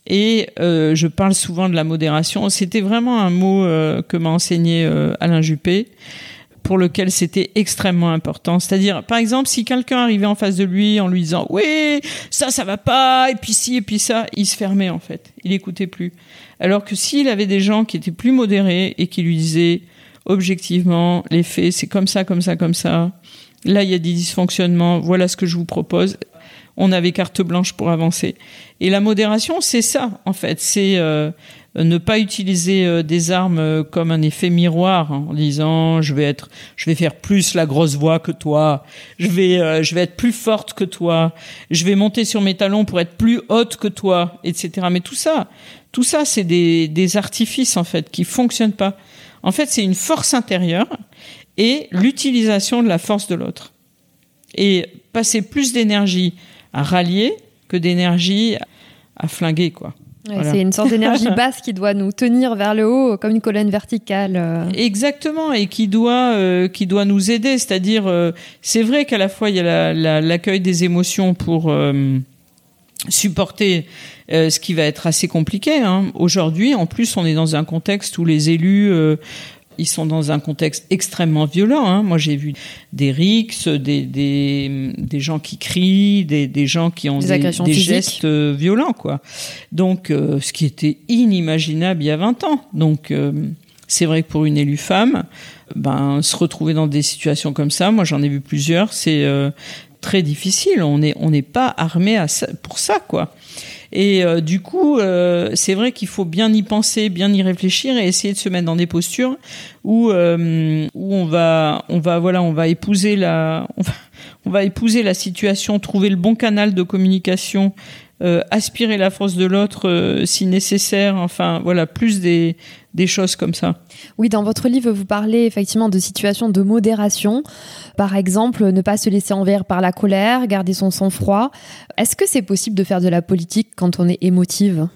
Et je parle souvent de la modération. C'était vraiment un mot que m'a enseigné Alain Juppé pour lequel c'était extrêmement important. C'est-à-dire, par exemple, si quelqu'un arrivait en face de lui en lui disant oui, ça, ça va pas, et puis ci, et puis ça, il se fermait en fait. Il écoutait plus. Alors que s'il avait des gens qui étaient plus modérés et qui lui disaient objectivement, les faits, c'est comme ça, comme ça, comme ça. Là, il y a des dysfonctionnements. Voilà ce que je vous propose. On avait carte blanche pour avancer. Et la modération, c'est ça, en fait. C'est euh, ne pas utiliser euh, des armes euh, comme un effet miroir hein, en disant je vais être je vais faire plus la grosse voix que toi. Je vais euh, je vais être plus forte que toi. Je vais monter sur mes talons pour être plus haute que toi etc mais tout ça tout ça c'est des, des artifices en fait qui fonctionnent pas. En fait c'est une force intérieure et l'utilisation de la force de l'autre. Et passer plus d'énergie à rallier que d'énergie à flinguer quoi c'est une sorte d'énergie [LAUGHS] basse qui doit nous tenir vers le haut comme une colonne verticale. Euh. Exactement, et qui doit, euh, qui doit nous aider. C'est-à-dire, euh, c'est vrai qu'à la fois, il y a l'accueil des émotions pour supporter ce qui va être assez compliqué. Hein. Aujourd'hui, en plus, on est dans un contexte où les élus ils sont dans un contexte extrêmement violent. Hein. Moi, j'ai vu des rixes, des, des, des, gens qui crient, des, des gens qui ont des, des gestes euh, violents, quoi. Donc, euh, ce qui était inimaginable il y a 20 ans. Donc, euh, c'est vrai que pour une élue femme, ben, se retrouver dans des situations comme ça, moi j'en ai vu plusieurs, c'est très difficile. On n'est on n'est pas armé à ça, pour ça, quoi. Et euh, du coup, euh, c'est vrai qu'il faut bien y penser, bien y réfléchir et essayer de se mettre dans des postures où euh, où on va on va voilà on va épouser la on va, on va épouser la situation, trouver le bon canal de communication euh, aspirer la force de l'autre euh, si nécessaire. Enfin, voilà, plus des, des choses comme ça. Oui, dans votre livre, vous parlez effectivement de situations de modération. Par exemple, ne pas se laisser envers par la colère, garder son sang-froid. Est-ce que c'est possible de faire de la politique quand on est émotive?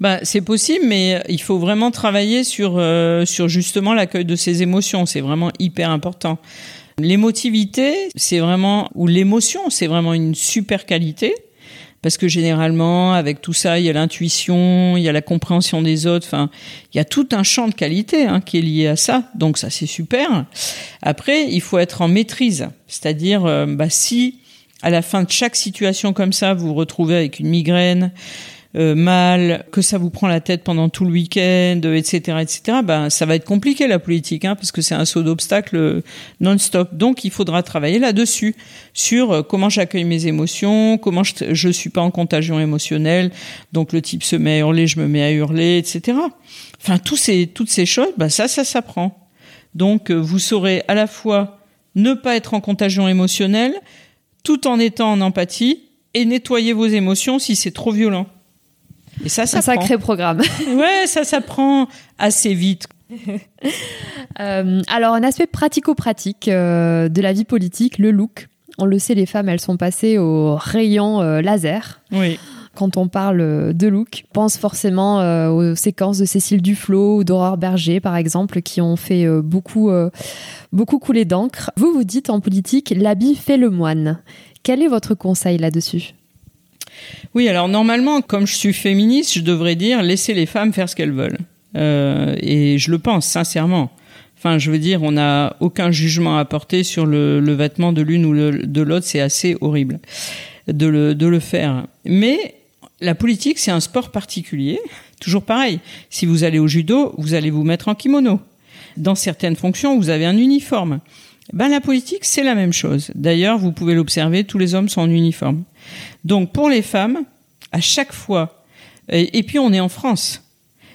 Bah, c'est possible, mais il faut vraiment travailler sur, euh, sur justement l'accueil de ses émotions. C'est vraiment hyper important. L'émotivité, c'est vraiment, ou l'émotion, c'est vraiment une super qualité parce que généralement, avec tout ça, il y a l'intuition, il y a la compréhension des autres. Enfin, il y a tout un champ de qualité hein, qui est lié à ça. Donc ça, c'est super. Après, il faut être en maîtrise, c'est-à-dire, euh, bah, si à la fin de chaque situation comme ça, vous vous retrouvez avec une migraine, euh, mal, que ça vous prend la tête pendant tout le week-end, etc., etc., ben ça va être compliqué la politique, hein, parce que c'est un saut d'obstacle euh, non-stop. Donc il faudra travailler là-dessus, sur euh, comment j'accueille mes émotions, comment je, je suis pas en contagion émotionnelle, donc le type se met à hurler, je me mets à hurler, etc. Enfin tous ces toutes ces choses, ben ça ça s'apprend. Donc vous saurez à la fois ne pas être en contagion émotionnelle, tout en étant en empathie et nettoyer vos émotions si c'est trop violent. Et ça, ça un sacré programme. [LAUGHS] ouais, ça s'apprend assez vite. [LAUGHS] Euh, alors, un aspect pratico-pratique euh, de la vie politique, le look. On le sait, les femmes, elles sont passées au rayon euh, laser. Oui. Quand on parle de look, pense forcément aux séquences de Cécile Duflot ou d'Aurore Berger, par exemple, qui ont fait beaucoup, beaucoup couler d'encre. Vous vous dites en politique, l'habit fait le moine. Quel est votre conseil là-dessus? Oui, alors normalement, comme je suis féministe, je devrais dire laissez les femmes faire ce qu'elles veulent. Euh, et je le pense sincèrement. Enfin, je veux dire, on n'a aucun jugement à porter sur le, vêtement de l'une ou de l'autre. C'est assez horrible de le, de le faire. Mais la politique, c'est un sport particulier. Toujours pareil. Si vous allez au judo, vous allez vous mettre en kimono. Dans certaines fonctions, vous avez un uniforme. Ben, la politique, c'est la même chose. D'ailleurs, vous pouvez l'observer, tous les hommes sont en uniforme. Donc pour les femmes, à chaque fois, et, puis on est en France.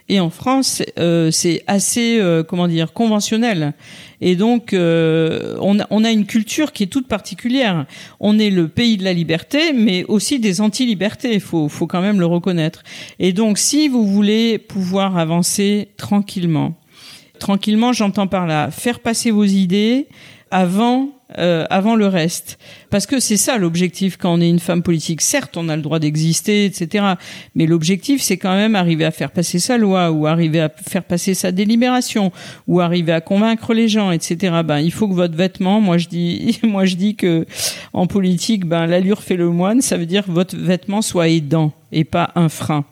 Et en France, euh, c'est assez, euh, comment dire, conventionnel. Et donc, euh, on, a, on, a, une culture qui est toute particulière. On est le pays de la liberté, mais aussi des anti-libertés. Il faut, faut quand même le reconnaître. Et donc, si vous voulez pouvoir avancer tranquillement, tranquillement, j'entends par là faire passer vos idées avant euh, avant le reste. Parce que c'est ça l'objectif quand on est une femme politique. Certes, on a le droit d'exister, etc. Mais l'objectif, c'est quand même arriver à faire passer sa loi ou arriver à faire passer sa délibération ou arriver à convaincre les gens, etc. Ben, il faut que votre vêtement, moi je dis, [LAUGHS] moi je dis que en politique, ben l'allure fait le moine. Ça veut dire que votre vêtement soit aidant et pas un frein.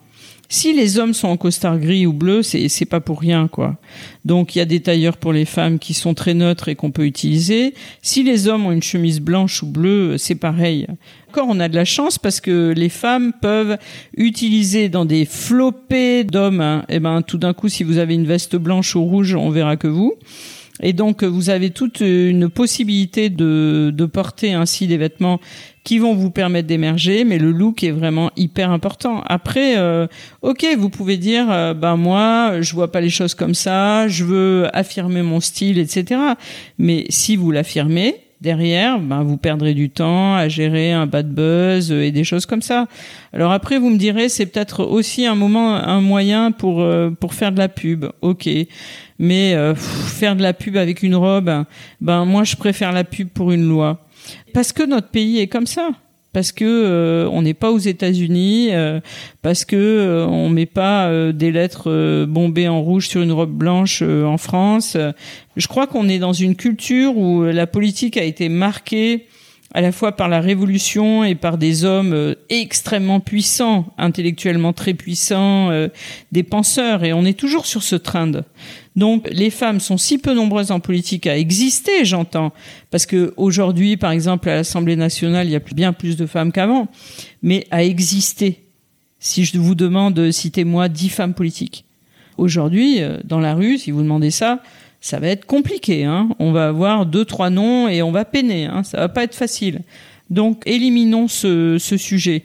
Si les hommes sont en costard gris ou bleu, c'est c'est pas pour rien quoi. Donc il y a des tailleurs pour les femmes qui sont très neutres et qu'on peut utiliser. Si les hommes ont une chemise blanche ou bleue, c'est pareil. Encore on a de la chance parce que les femmes peuvent utiliser dans des flopées d'hommes. Et hein. eh ben tout d'un coup, si vous avez une veste blanche ou rouge, on verra que vous. Et donc, vous avez toute une possibilité de, de porter ainsi des vêtements qui vont vous permettre d'émerger, mais le look est vraiment hyper important. Après, euh, ok, vous pouvez dire, euh, ben moi, je vois pas les choses comme ça, je veux affirmer mon style, etc. Mais si vous l'affirmez, derrière, ben vous perdrez du temps à gérer un bad buzz et des choses comme ça. Alors après, vous me direz, c'est peut-être aussi un moment, un moyen pour euh, pour faire de la pub. Ok, mais faire de la pub avec une robe, ben moi, je préfère la pub pour une loi. Parce que notre pays est comme ça. Parce que euh, on n'est pas aux États-Unis, euh, parce que euh, on met pas des lettres bombées en rouge sur une robe blanche en France. Je crois qu'on est dans une culture où la politique a été marquée à la fois par la révolution et par des hommes extrêmement puissants, intellectuellement très puissants, des penseurs, et on est toujours sur ce trend. Donc les femmes sont si peu nombreuses en politique à exister, j'entends, parce que aujourd'hui, par exemple, à l'Assemblée nationale, il y a bien plus de femmes qu'avant, mais à exister. Si je vous demande, citez-moi dix femmes politiques. Aujourd'hui, euh, dans la rue, si vous demandez ça, ça va être compliqué. Hein. On va avoir deux, trois noms et on va peiner. Hein. Ça va pas être facile. Donc, éliminons ce, ce sujet.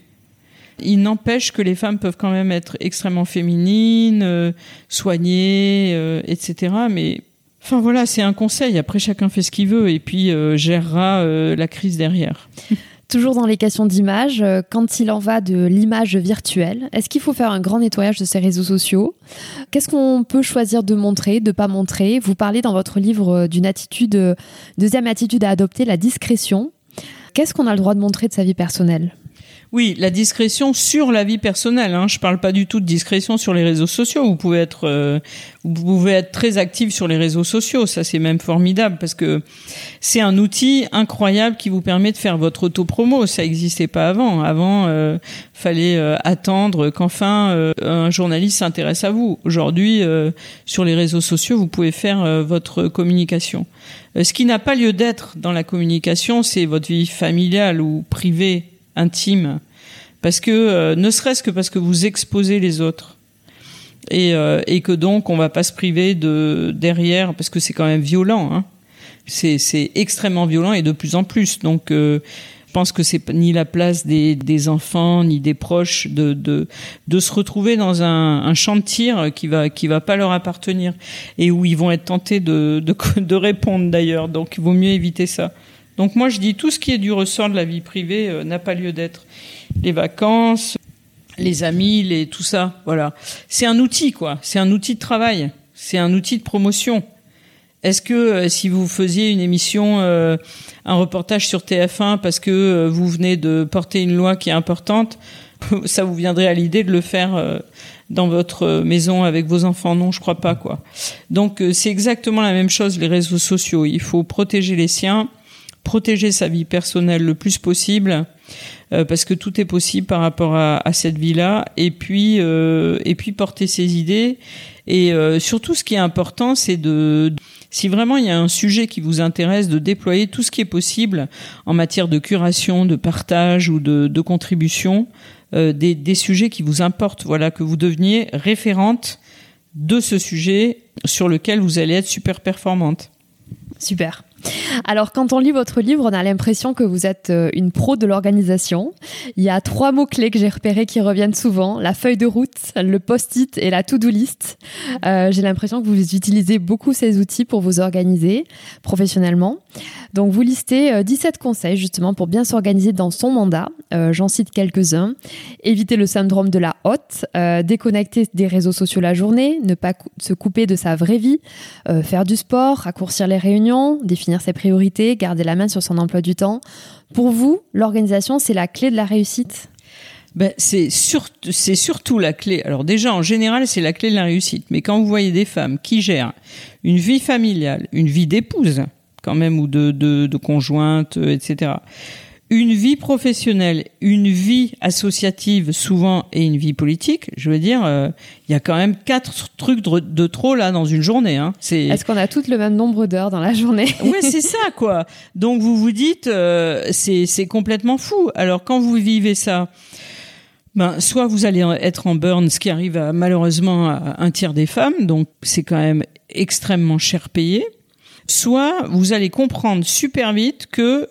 Il n'empêche que les femmes peuvent quand même être extrêmement féminines, euh, soignées, euh, etc. Mais enfin voilà, c'est un conseil. Après, chacun fait ce qu'il veut et puis euh, gérera la crise derrière. [LAUGHS] Toujours dans les questions d'image, quand il en va de l'image virtuelle, est-ce qu'il faut faire un grand nettoyage de ces réseaux sociaux? Qu'est-ce qu'on peut choisir de montrer, de pas montrer? Vous parlez dans votre livre d'une attitude, deuxième attitude à adopter, la discrétion. Qu'est-ce qu'on a le droit de montrer de sa vie personnelle? Oui, la discrétion sur la vie personnelle. Hein. Je parle pas du tout de discrétion sur les réseaux sociaux. Vous pouvez être, euh, vous pouvez être très actif sur les réseaux sociaux. Ça, c'est même formidable parce que c'est un outil incroyable qui vous permet de faire votre auto-promo. Ça n'existait pas avant. Avant, euh, fallait euh, attendre qu'enfin euh, un journaliste s'intéresse à vous. Aujourd'hui, sur les réseaux sociaux, vous pouvez faire votre communication. ce qui n'a pas lieu d'être dans la communication, c'est votre vie familiale ou privée intime, parce que euh, ne serait-ce que parce que vous exposez les autres. Et, euh, que donc on va pas se priver de derrière parce que c'est quand même violent hein. c'est extrêmement violent et de plus en plus donc euh, je pense que c'est ni la place des, enfants ni des proches de, se retrouver dans un, champ de tir qui va qui va pas leur appartenir et où ils vont être tentés de, de [LAUGHS] répondre d'ailleurs donc il vaut mieux éviter ça donc moi je dis tout ce qui est du ressort de la vie privée euh, n'a pas lieu d'être. Les vacances, les amis, les tout ça, voilà. C'est un outil quoi, c'est un outil de travail, c'est un outil de promotion. Est-ce que euh, si vous faisiez une émission, euh, un reportage sur TF1 parce que vous venez de porter une loi qui est importante, [LAUGHS] ça vous viendrait à l'idée de le faire dans votre maison avec vos enfants? Non, je crois pas quoi. Donc c'est exactement la même chose les réseaux sociaux. Il faut protéger les siens protéger sa vie personnelle le plus possible euh, parce que tout est possible par rapport à, cette vie-là et puis euh, et puis porter ses idées. Et euh, surtout ce qui est important c'est de si vraiment il y a un sujet qui vous intéresse de déployer tout ce qui est possible en matière de curation de partage ou de, de contribution des, des sujets qui vous importent. Voilà que vous deveniez référente de ce sujet sur lequel vous allez être super performante. Super alors, quand on lit votre livre, on a l'impression que vous êtes euh, une pro de l'organisation. Il y a trois mots-clés que j'ai repérés qui reviennent souvent la feuille de route, le post-it et la to-do list. Euh, j'ai l'impression que vous utilisez beaucoup ces outils pour vous organiser professionnellement. Donc vous listez 17 euh, conseils justement pour bien s'organiser dans son mandat. Euh, j'en cite quelques-uns. Éviter le syndrome de la hotte, euh, déconnecter des réseaux sociaux la journée, ne pas se couper de sa vraie vie, faire du sport, raccourcir les réunions, définir ses priorités, garder la main sur son emploi du temps. Pour vous, l'organisation, c'est la clé de la réussite? Ben, c'est surtout la clé. Alors déjà, en général, c'est la clé de la réussite. Mais quand vous voyez des femmes qui gèrent une vie familiale, une vie d'épouse, quand même, ou de, de, de conjointe, euh, etc. Une vie professionnelle, une vie associative souvent et une vie politique, je veux dire, euh, il y a quand même quatre trucs de, trop là dans une journée. Hein. Est-ce qu'on a toutes le même nombre d'heures dans la journée? Oui, c'est ça quoi. Donc vous vous dites, euh, c'est complètement fou. Alors quand vous vivez ça, ben, soit vous allez être en burn, ce qui arrive à, malheureusement à un tiers des femmes, donc c'est quand même extrêmement cher payé soit vous allez comprendre super vite que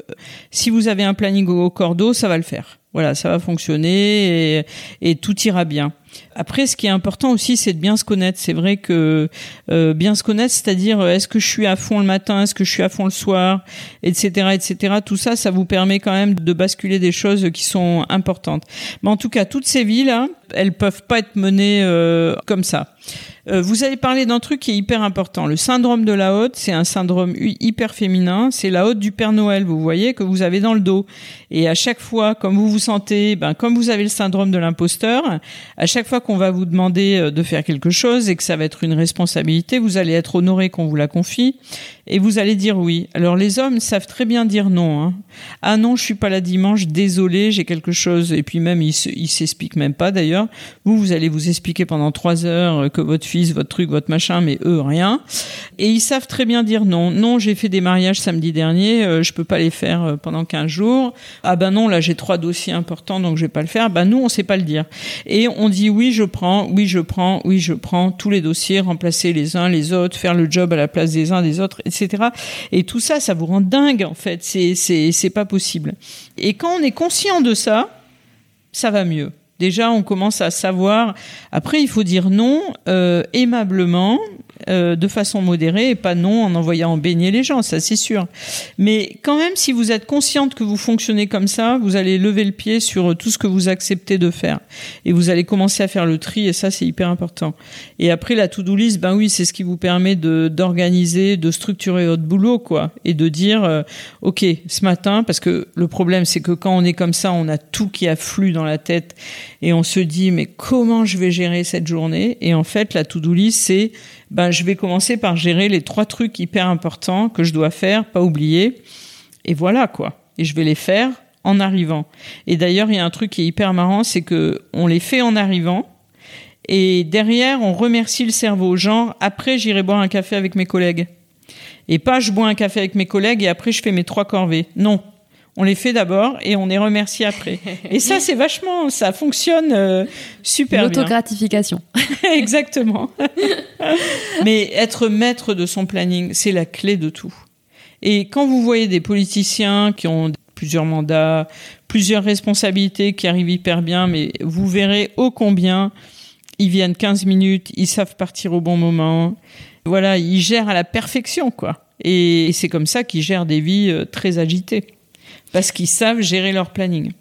si vous avez un planning au cordeau, ça va le faire. Voilà, ça va fonctionner et, tout ira bien. Après, ce qui est important aussi, c'est de bien se connaître. C'est vrai que euh, bien se connaître, c'est-à-dire euh, est-ce que je suis à fond le matin, est-ce que je suis à fond le soir, etc., etc. Tout ça, ça vous permet quand même de basculer des choses qui sont importantes. Mais en tout cas, toutes ces vies là, elles peuvent pas être menées euh, comme ça. Vous avez parlé d'un truc qui est hyper important. Le syndrome de la haute, c'est un syndrome hyper féminin. C'est la haute du Père Noël, vous voyez, que vous avez dans le dos. Et à chaque fois, comme vous vous ben, comme vous avez le syndrome de l'imposteur, à chaque fois qu'on va vous demander euh, de faire quelque chose et que ça va être une responsabilité, vous allez être honoré qu'on vous la confie et vous allez dire oui. Alors les hommes savent très bien dire non. Hein. Ah non, je suis pas là dimanche, désolé, j'ai quelque chose. Et puis même, ils s'expliquent même pas d'ailleurs. Vous, vous allez vous expliquer pendant trois heures que votre fils, votre truc, votre machin, mais eux, rien. Et ils savent très bien dire non. Non, j'ai fait des mariages samedi dernier, euh, je peux pas les faire euh, pendant 15 jours. Ah ben non, là j'ai trois dossiers importants, donc je vais pas le faire. Ben nous, on sait pas le dire. Et on dit oui, je prends, oui, je prends, oui, je prends tous les dossiers, remplacer les uns les autres, faire le job à la place des uns des autres, etc. Et tout ça, ça vous rend dingue en fait. C'est c'est pas possible. Et quand on est conscient de ça, ça va mieux. Déjà, on commence à savoir. Après, il faut dire non euh, aimablement, euh, de façon modérée, et pas non en envoyant baigner les gens, ça c'est sûr. Mais quand même, si vous êtes consciente que vous fonctionnez comme ça, vous allez lever le pied sur tout ce que vous acceptez de faire, et vous allez commencer à faire le tri, et ça c'est hyper important. Et après, la to-do list, ben oui, c'est ce qui vous permet de d'organiser, de structurer votre boulot, quoi, et de dire, euh, ok, ce matin, parce que le problème, c'est que quand on est comme ça, on a tout qui afflue dans la tête et on se dit mais comment je vais gérer cette journée? Et en fait, la to-do list, c'est ben je vais commencer par gérer les trois trucs hyper importants que je dois faire, pas oublier. Et voilà quoi. Et je vais les faire en arrivant. Et d'ailleurs, il y a un truc qui est hyper marrant, c'est que on les fait en arrivant. Et derrière, on remercie le cerveau. Genre, après, j'irai boire un café avec mes collègues. Et pas, je bois un café avec mes collègues et après, je fais mes trois corvées. Non on les fait d'abord et on est remercié après. [LAUGHS] Et ça, c'est vachement, ça fonctionne euh, super bien. L'autogratification. [LAUGHS] Exactement. [LAUGHS] Mais être maître de son planning, c'est la clé de tout. Et quand vous voyez des politiciens qui ont plusieurs mandats, plusieurs responsabilités, qui arrivent hyper bien, mais vous verrez ô combien ils viennent 15 minutes, ils savent partir au bon moment. Voilà, ils gèrent à la perfection, quoi. Et c'est comme ça qu'ils gèrent des vies euh, très agitées parce qu'ils savent gérer leur planning.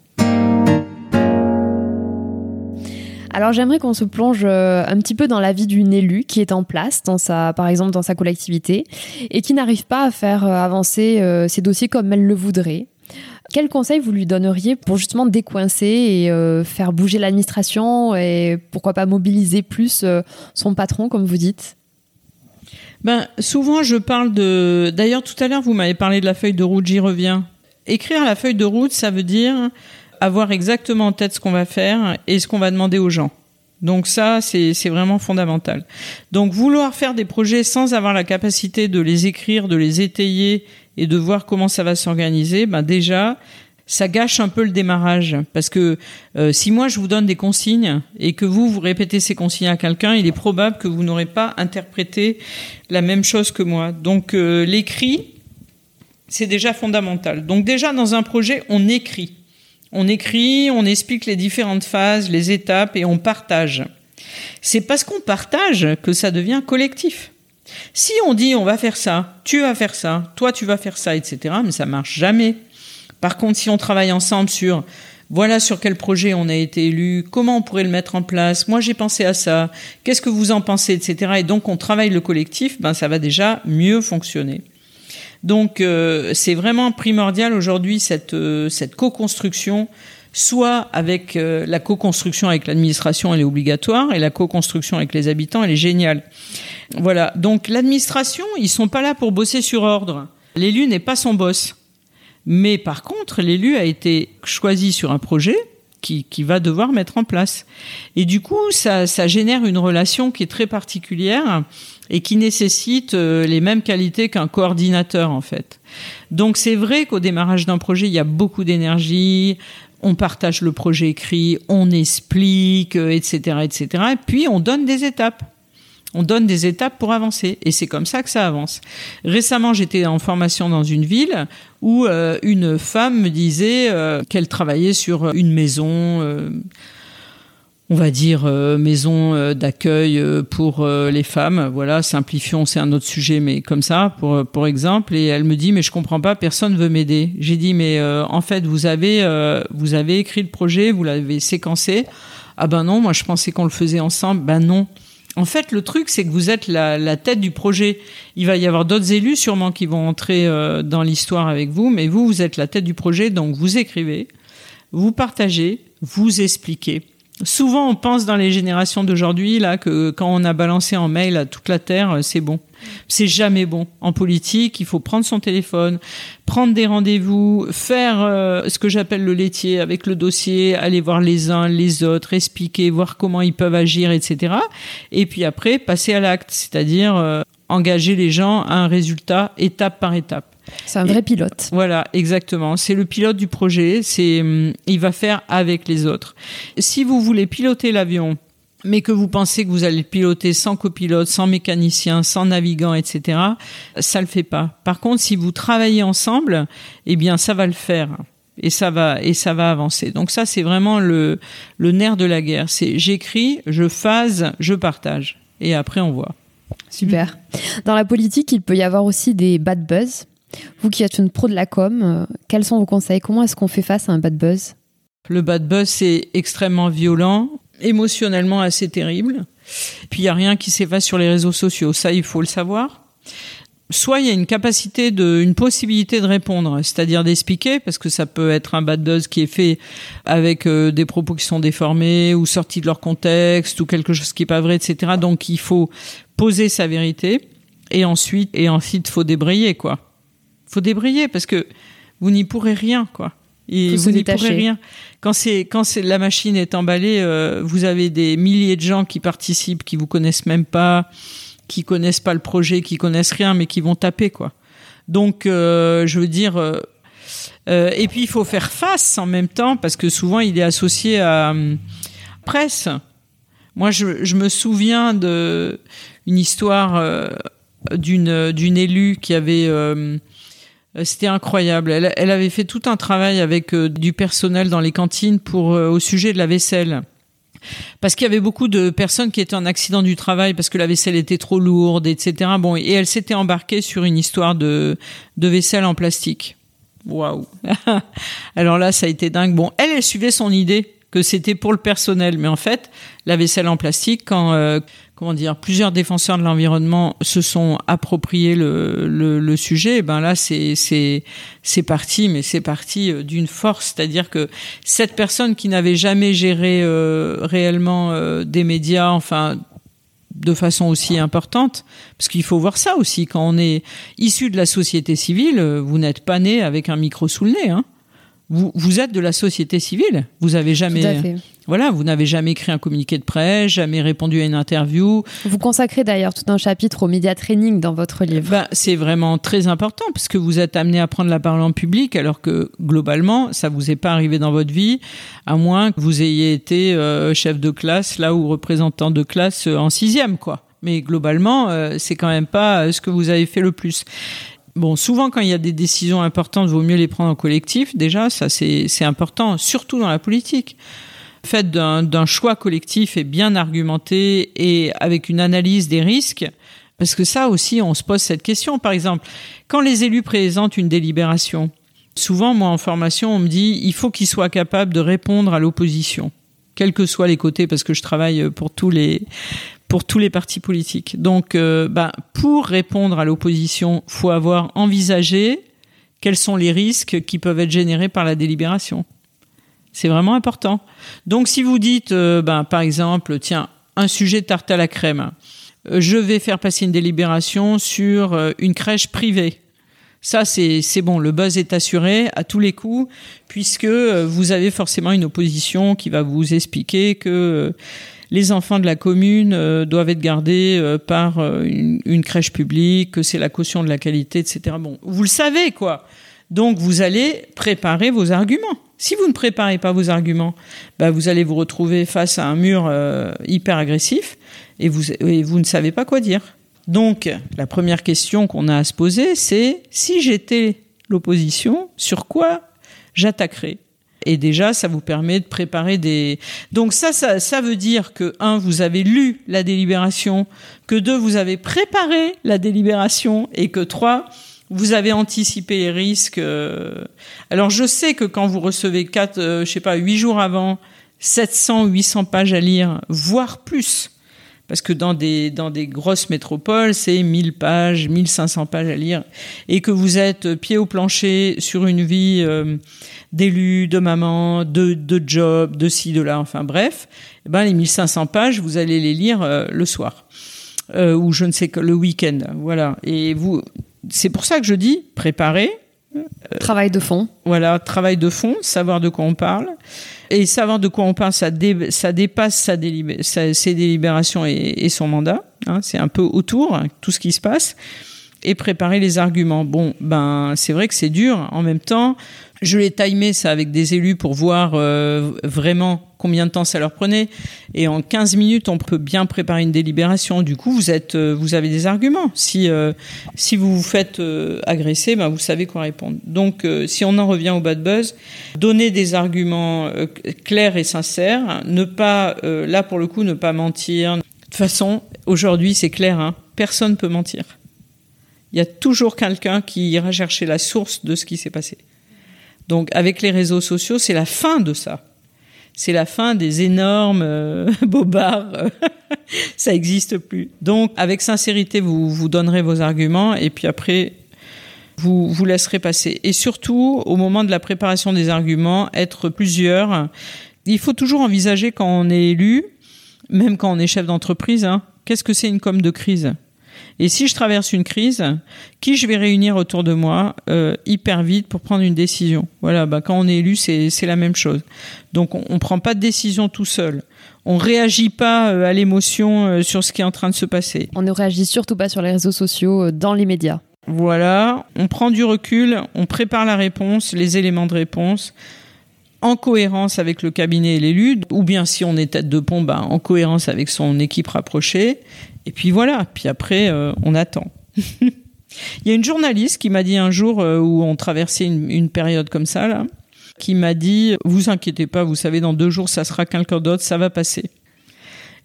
Alors j'aimerais qu'on se plonge euh, un petit peu dans la vie d'une élue qui est en place, dans sa, par exemple dans sa collectivité, et qui n'arrive pas à faire euh, avancer euh, ses dossiers comme elle le voudrait. Quel conseil vous lui donneriez pour justement décoincer et faire bouger l'administration et pourquoi pas mobiliser plus son patron, comme vous dites? Ben, souvent, je parle de. D'ailleurs, tout à l'heure, vous m'avez parlé de la feuille de route, j'y reviens. Écrire la feuille de route, ça veut dire avoir exactement en tête ce qu'on va faire et ce qu'on va demander aux gens. Donc ça, c'est vraiment fondamental. Donc vouloir faire des projets sans avoir la capacité de les écrire, de les étayer et de voir comment ça va s'organiser, ben déjà, ça gâche un peu le démarrage. Parce que euh, si moi je vous donne des consignes et que vous, vous répétez ces consignes à quelqu'un, il est probable que vous n'aurez pas interprété la même chose que moi. Donc euh, l'écrit, c'est déjà fondamental. Donc déjà dans un projet, on écrit. On écrit, on explique les différentes phases, les étapes et on partage. C'est parce qu'on partage que ça devient collectif. Si on dit on va faire ça, tu vas faire ça, toi tu vas faire ça, etc., mais ça marche jamais. Par contre, si on travaille ensemble sur voilà sur quel projet on a été élu, comment on pourrait le mettre en place, moi j'ai pensé à ça, qu'est-ce que vous en pensez, etc. Et donc on travaille le collectif, ben ça va déjà mieux fonctionner. Donc euh, c'est vraiment primordial aujourd'hui cette, euh, cette co-construction, soit avec euh, la co-construction avec l'administration, elle est obligatoire, et la co-construction avec les habitants, elle est géniale. Voilà, donc l'administration, ils sont pas là pour bosser sur ordre. L'élu n'est pas son boss. Mais par contre, l'élu a été choisi sur un projet qui, qui, va devoir mettre en place. Et du coup, ça, ça génère une relation qui est très particulière et qui nécessite euh, les mêmes qualités qu'un coordinateur en fait. Donc c'est vrai qu'au démarrage d'un projet, il y a beaucoup d'énergie, on partage le projet écrit, on explique, etc., euh, etc. Et puis on donne des étapes. On donne des étapes pour avancer et c'est comme ça que ça avance. Récemment, j'étais en formation dans une ville où euh, une femme me disait euh, qu'elle travaillait sur une maison. Euh, on va dire maison d'accueil pour les femmes. Voilà, simplifions, c'est un autre sujet, mais comme ça, pour pour exemple. Et elle me dit, mais je comprends pas, personne veut m'aider. J'ai dit, mais en fait, vous avez vous avez écrit le projet, vous l'avez séquencé. Ah ben non, moi je pensais qu'on le faisait ensemble. Ben non. En fait, le truc, c'est que vous êtes la, tête du projet. Il va y avoir d'autres élus sûrement qui vont entrer euh, dans l'histoire avec vous, mais vous, vous êtes la tête du projet, donc vous écrivez, vous partagez, vous expliquez. Souvent, on pense dans les générations d'aujourd'hui là que quand on a balancé en mail à toute la terre, euh, c'est bon. C'est jamais bon. En politique, il faut prendre son téléphone, prendre des rendez-vous, faire euh, ce que j'appelle le laitier avec le dossier, aller voir les uns, les autres, expliquer, voir comment ils peuvent agir, etc. Et puis après, passer à l'acte, c'est-à-dire euh, engager les gens à un résultat étape par étape. C'est un vrai pilote. Voilà, exactement. C'est le pilote du projet. C'est, hum, il va faire avec les autres. Si vous voulez piloter l'avion, mais que vous pensez que vous allez le piloter sans copilote, sans mécanicien, sans navigant, etc., ça le fait pas. Par contre, si vous travaillez ensemble, eh bien, ça va le faire. Et ça va, et ça va avancer. Donc ça, c'est vraiment le, le nerf de la guerre. C'est j'écris, je phase, je partage. Et après, on voit. Super. Dans la politique, il peut y avoir aussi des bad buzz. Vous qui êtes une pro de la com, euh, quels sont vos conseils? Comment est-ce qu'on fait face à un bad buzz? Le bad buzz, c'est extrêmement violent, émotionnellement assez terrible. Puis il n'y a rien qui s'efface sur les réseaux sociaux, ça il faut le savoir. Soit il y a une capacité de, une possibilité de répondre, c'est-à-dire d'expliquer, parce que ça peut être un bad buzz qui est fait avec euh, des propos qui sont déformés ou sortis de leur contexte ou quelque chose qui est pas vrai, etc. Donc il faut poser sa vérité et ensuite et ensuite faut débrayer quoi faut débrayer parce que vous n'y pourrez rien, quoi. Et vous n'y pourrez rien. Quand c'est quand c'est la machine est emballée, euh, vous avez des milliers de gens qui participent, qui vous connaissent même pas, qui connaissent pas le projet, qui connaissent rien, mais qui vont taper, quoi. Donc, euh, je veux dire. Euh, et puis il faut faire face en même temps parce que souvent il est associé à presse. Moi, je, je me souviens de une histoire d'une d'une élue qui avait euh, c'était incroyable. Elle, avait fait tout un travail avec euh, du personnel dans les cantines pour euh, au sujet de la vaisselle. Parce qu'il y avait beaucoup de personnes qui étaient en accident du travail parce que la vaisselle était trop lourde, etc. Bon, et elle s'était embarquée sur une histoire de, de vaisselle en plastique. Waouh [LAUGHS] Alors là, ça a été dingue. Bon, elle, elle suivait son idée que c'était pour le personnel, mais en fait, la vaisselle en plastique, quand comment dire, plusieurs défenseurs de l'environnement se sont appropriés le, sujet, ben là c'est c'est c'est parti, mais c'est parti euh, d'une force, c'est-à-dire que cette personne qui n'avait jamais géré euh, réellement euh, des médias, enfin de façon aussi importante, parce qu'il faut voir ça aussi quand on est issu de la société civile, vous n'êtes pas né avec un micro sous le nez, hein. Vous, vous êtes de la société civile. Vous avez jamais, voilà, vous n'avez jamais écrit un communiqué de presse, jamais répondu à une interview. Vous consacrez d'ailleurs tout un chapitre au média training dans votre livre. Ben, c'est vraiment très important parce que vous êtes amené à prendre la parole en public alors que globalement, ça vous est pas arrivé dans votre vie, à moins que vous ayez été euh, chef de classe là ou représentant de classe euh, en sixième, quoi. Mais globalement, euh, c'est quand même pas ce que vous avez fait le plus. Bon, souvent quand il y a des décisions importantes, il vaut mieux les prendre en collectif. Déjà, ça c'est important, surtout dans la politique fait d'un choix collectif et bien argumenté et avec une analyse des risques, Parce que ça aussi, on se pose cette question. Par exemple, quand les élus présentent une délibération, souvent, moi, en formation, on me dit, il faut qu'ils soient capables de répondre à l'opposition, quels que soient les côtés, parce que je travaille pour tous les, pour tous les partis politiques. Donc, euh, bah, pour répondre à l'opposition, faut avoir envisagé quels sont les risques qui peuvent être générés par la délibération. C'est vraiment important. Donc, si vous dites, euh, bah, par exemple, tiens, un sujet tarte à la crème, euh, je vais faire passer une délibération sur une crèche privée. Ça, c'est bon, le buzz est assuré à tous les coups, puisque vous avez forcément une opposition qui va vous expliquer que les enfants de la commune euh, doivent être gardés euh, par euh, une, crèche publique, que c'est la caution de la qualité, etc. Bon, vous le savez, quoi. Donc, vous allez préparer vos arguments. Si vous ne préparez pas vos arguments, bah, vous allez vous retrouver face à un mur hyper agressif et vous, et vous ne savez pas quoi dire. Donc, la première question qu'on a à se poser, c'est si j'étais l'opposition, sur quoi j'attaquerais? Et déjà, ça vous permet de préparer des. Donc ça, ça, veut dire que un, vous avez lu la délibération, que deux, vous avez préparé la délibération, et que trois, vous avez anticipé les risques. Euh. Alors je sais que quand vous recevez quatre, euh, je sais pas, huit jours avant, 700, 800 pages à lire, voire plus parce que dans des, dans des grosses métropoles, c'est 1000 pages, 1500 pages à lire, et que vous êtes pied au plancher sur une vie euh, d'élu, de maman, de, de job, de ci, de là, enfin bref, eh ben les 1500 pages, vous allez les lire euh, le soir, euh, ou je ne sais que le week-end, voilà. Et vous, c'est pour ça que je dis préparez. Travail de fond. Voilà, travail de fond, savoir de quoi on parle. Et savoir de quoi on parle, ça, dépasse sa ses délibérations et, son mandat. Hein, c'est un peu autour, hein, tout ce qui se passe. Et préparer les arguments. Bon, ben, c'est vrai que c'est dur. En même temps, je l'ai timé ça avec des élus pour voir euh, vraiment combien de temps ça leur prenait. Et en 15 minutes, on peut bien préparer une délibération. Du coup, vous êtes, euh, vous avez des arguments. Si euh, si vous vous faites agresser, ben vous savez quoi répondre. Donc, si on en revient au bad buzz, donner des arguments clairs et sincères, ne pas là pour le coup ne pas mentir. De toute façon, aujourd'hui, c'est clair. Hein, personne peut mentir. Il y a toujours quelqu'un qui ira chercher la source de ce qui s'est passé. Donc avec les réseaux sociaux, c'est la fin de ça. C'est la fin des énormes euh, [LAUGHS] bobards. [LAUGHS] ça n'existe plus. Donc avec sincérité, vous vous donnerez vos arguments et puis après, vous vous laisserez passer. Et surtout, au moment de la préparation des arguments, être plusieurs. Il faut toujours envisager quand on est élu, même quand on est chef d'entreprise, hein, qu'est-ce que c'est une com de crise? Et si je traverse une crise, qui je vais réunir autour de moi euh, hyper vite pour prendre une décision? Voilà, bah, quand on est élu, c'est la même chose. Donc on ne prend pas de décision tout seul. On réagit pas euh, à l'émotion euh, sur ce qui est en train de se passer. On ne réagit surtout pas sur les réseaux sociaux dans l'immédiat. Voilà, on prend du recul, on prépare la réponse, les éléments de réponse en cohérence avec le cabinet et l'élu, ou bien si on est tête de pont, bah, en cohérence avec son équipe rapprochée, et puis voilà, puis après, euh, on attend. [LAUGHS] Il y a une journaliste qui m'a dit un jour euh, où on traversait une, période comme ça, là, qui m'a dit Vous inquiétez pas, vous savez, dans deux jours, ça sera quelqu'un d'autre, ça va passer.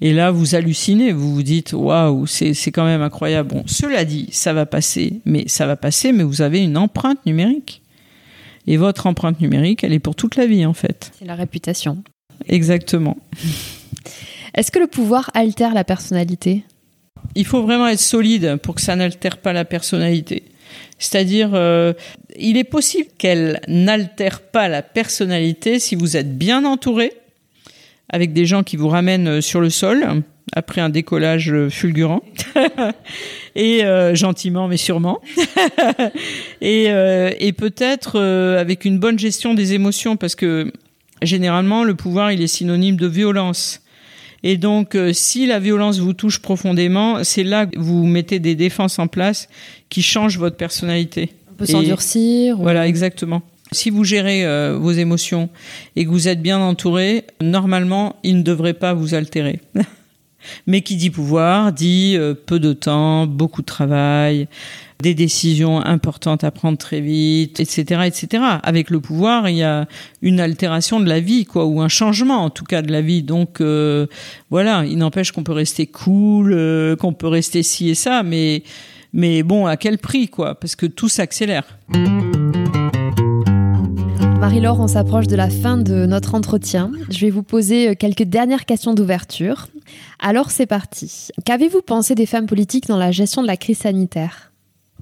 Et là, vous hallucinez, vous vous dites Waouh, c'est quand même incroyable. Bon, cela dit, ça va passer, mais ça va passer, mais vous avez une empreinte numérique. Et votre empreinte numérique, elle est pour toute la vie, en fait. C'est la réputation. Exactement. [LAUGHS] Est-ce que le pouvoir altère la personnalité? Il faut vraiment être solide pour que ça n'altère pas la personnalité. C'est-à-dire, euh, il est possible qu'elle n'altère pas la personnalité si vous êtes bien entouré, avec des gens qui vous ramènent sur le sol après un décollage [LAUGHS] euh, fulgurant, et gentiment mais sûrement, [LAUGHS] et, et peut-être avec une bonne gestion des émotions, parce que généralement le pouvoir il est synonyme de violence. Et donc, euh, si la violence vous touche profondément, c'est là que vous mettez des défenses en place qui changent votre personnalité. On peut s'endurcir. Voilà, exactement. Si vous gérez euh, vos émotions et que vous êtes bien entouré, normalement, ils ne devraient pas vous altérer. [LAUGHS] Mais qui dit pouvoir dit euh, peu de temps, beaucoup de travail, des décisions importantes à prendre très vite, etc., etc. Avec le pouvoir, il y a une altération de la vie, quoi, ou un changement en tout cas de la vie. Donc euh, voilà, il n'empêche qu'on peut rester cool, euh, qu'on peut rester ci et ça, mais mais bon, à quel prix, quoi Parce que tout s'accélère. Marie-Laure, on s'approche de la fin de notre entretien. Je vais vous poser euh, quelques dernières questions d'ouverture. Alors c'est parti. Qu'avez-vous pensé des femmes politiques dans la gestion de la crise sanitaire?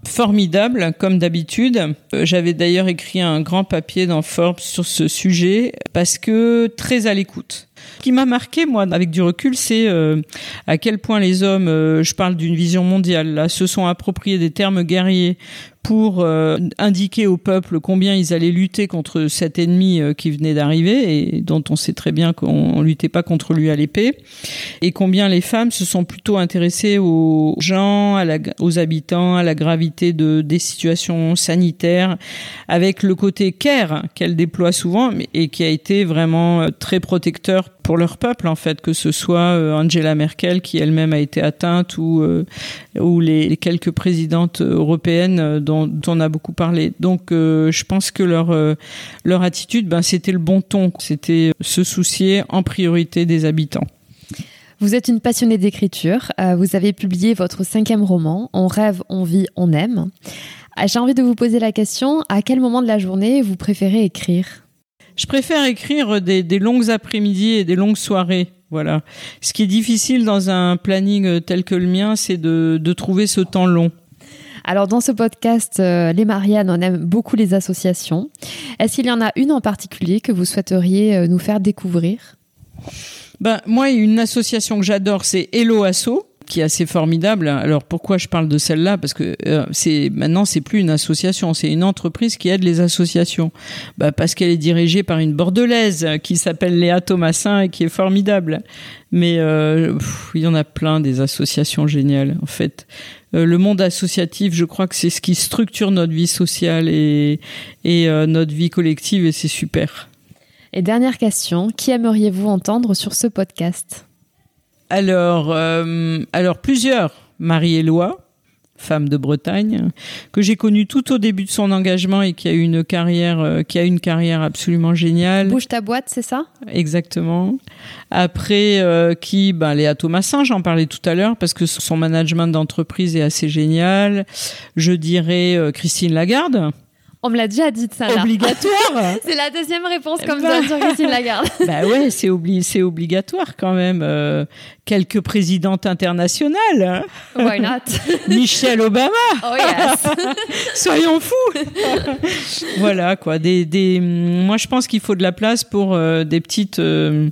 Formidable, comme d'habitude. Euh, j'avais d'ailleurs écrit un grand papier dans Forbes sur ce sujet parce que très à l'écoute. Ce qui m'a marqué, moi, avec du recul, c'est euh, à quel point les hommes, je parle d'une vision mondiale, se sont appropriés des termes guerriers pour euh, indiquer au peuple combien ils allaient lutter contre cet ennemi euh, qui venait d'arriver et dont on sait très bien qu'on luttait pas contre lui à l'épée et combien les femmes se sont plutôt intéressées aux gens, aux habitants, à la gravité de des situations sanitaires avec le côté care qu'elle déploie souvent et qui a été vraiment euh, très protecteur pour leur peuple en fait que ce soit Angela Merkel qui elle-même a été atteinte ou ou les quelques présidentes européennes dont, on a beaucoup parlé. Donc, euh, je pense que leur euh, leur attitude, ben, c'était le bon ton. C'était se soucier en priorité des habitants. Vous êtes une passionnée d'écriture. Euh, vous avez publié votre cinquième roman, On rêve, on vit, on aime. J'ai envie de vous poser la question à quel moment de la journée vous préférez écrire? Je préfère écrire des, des longues après-midi et des longues soirées. Voilà. Ce qui est difficile dans un planning tel que le mien, c'est de, de trouver ce temps long. Alors dans ce podcast, euh, les Marianne, on aime beaucoup les associations. Est-ce qu'il y en a une en particulier que vous souhaiteriez euh, nous faire découvrir? Ben, moi, une association que j'adore, c'est Hello Asso qui est assez formidable. Alors pourquoi je parle de celle-là? Parce que euh, c'est maintenant c'est plus une association, c'est une entreprise qui aide les associations. Bah, parce qu'elle est dirigée par une bordelaise qui s'appelle Léa Thomasin et qui est formidable. Mais il y en a plein des associations géniales en fait. Euh, le monde associatif, je crois que c'est ce qui structure notre vie sociale et, et euh, notre vie collective et c'est super. Et dernière question, qui aimeriez-vous entendre sur ce podcast? Alors, euh, alors plusieurs. Marie-Éloi, femme de Bretagne, que j'ai connue tout au début de son engagement et qui a eu une carrière, euh, qui a une carrière absolument géniale. Bouge ta boîte, c'est ça? Exactement. Après, euh, qui, ben, Léa Thomasin, j'en parlais tout à l'heure parce que son management d'entreprise est assez génial. Je dirais euh, Christine Lagarde. On me l'a déjà dit ça. Obligatoire. [LAUGHS] c'est la deuxième réponse comme ça sur Christine Lagarde. [LAUGHS] bah ouais, c'est c'est obligatoire quand même. Euh, quelques présidentes internationales. Why not? [LAUGHS] Michelle Obama. Oh yes. Soyons fous. voilà quoi. Des, des, moi je pense qu'il faut de la place pour euh, des petites. Euh,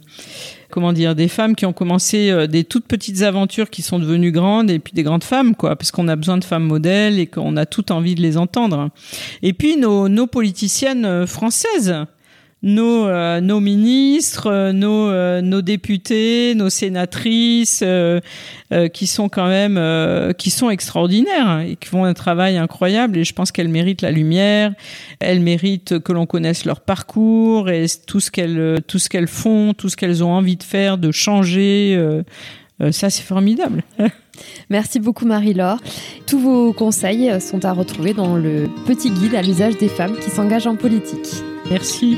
comment dire, des femmes qui ont commencé euh, des toutes petites aventures qui sont devenues grandes et puis des grandes femmes, quoi, parce qu'on a besoin de femmes modèles et qu'on a tout envie de les entendre. Et puis nos, nos politiciennes euh, françaises nos, euh, nos ministres, euh, nos, euh, nos députés, nos sénatrices, qui sont quand même, qui sont extraordinaires et qui font un travail incroyable. Et je pense qu'elles méritent la lumière, elles méritent que l'on connaisse leur parcours et tout ce qu'elles, tout ce qu'elles font, tout ce qu'elles ont envie de faire, de changer. ça, c'est formidable. [LAUGHS] Merci beaucoup Marie-Laure. Tous vos conseils sont à retrouver dans le petit guide à l'usage des femmes qui s'engagent en politique. Merci.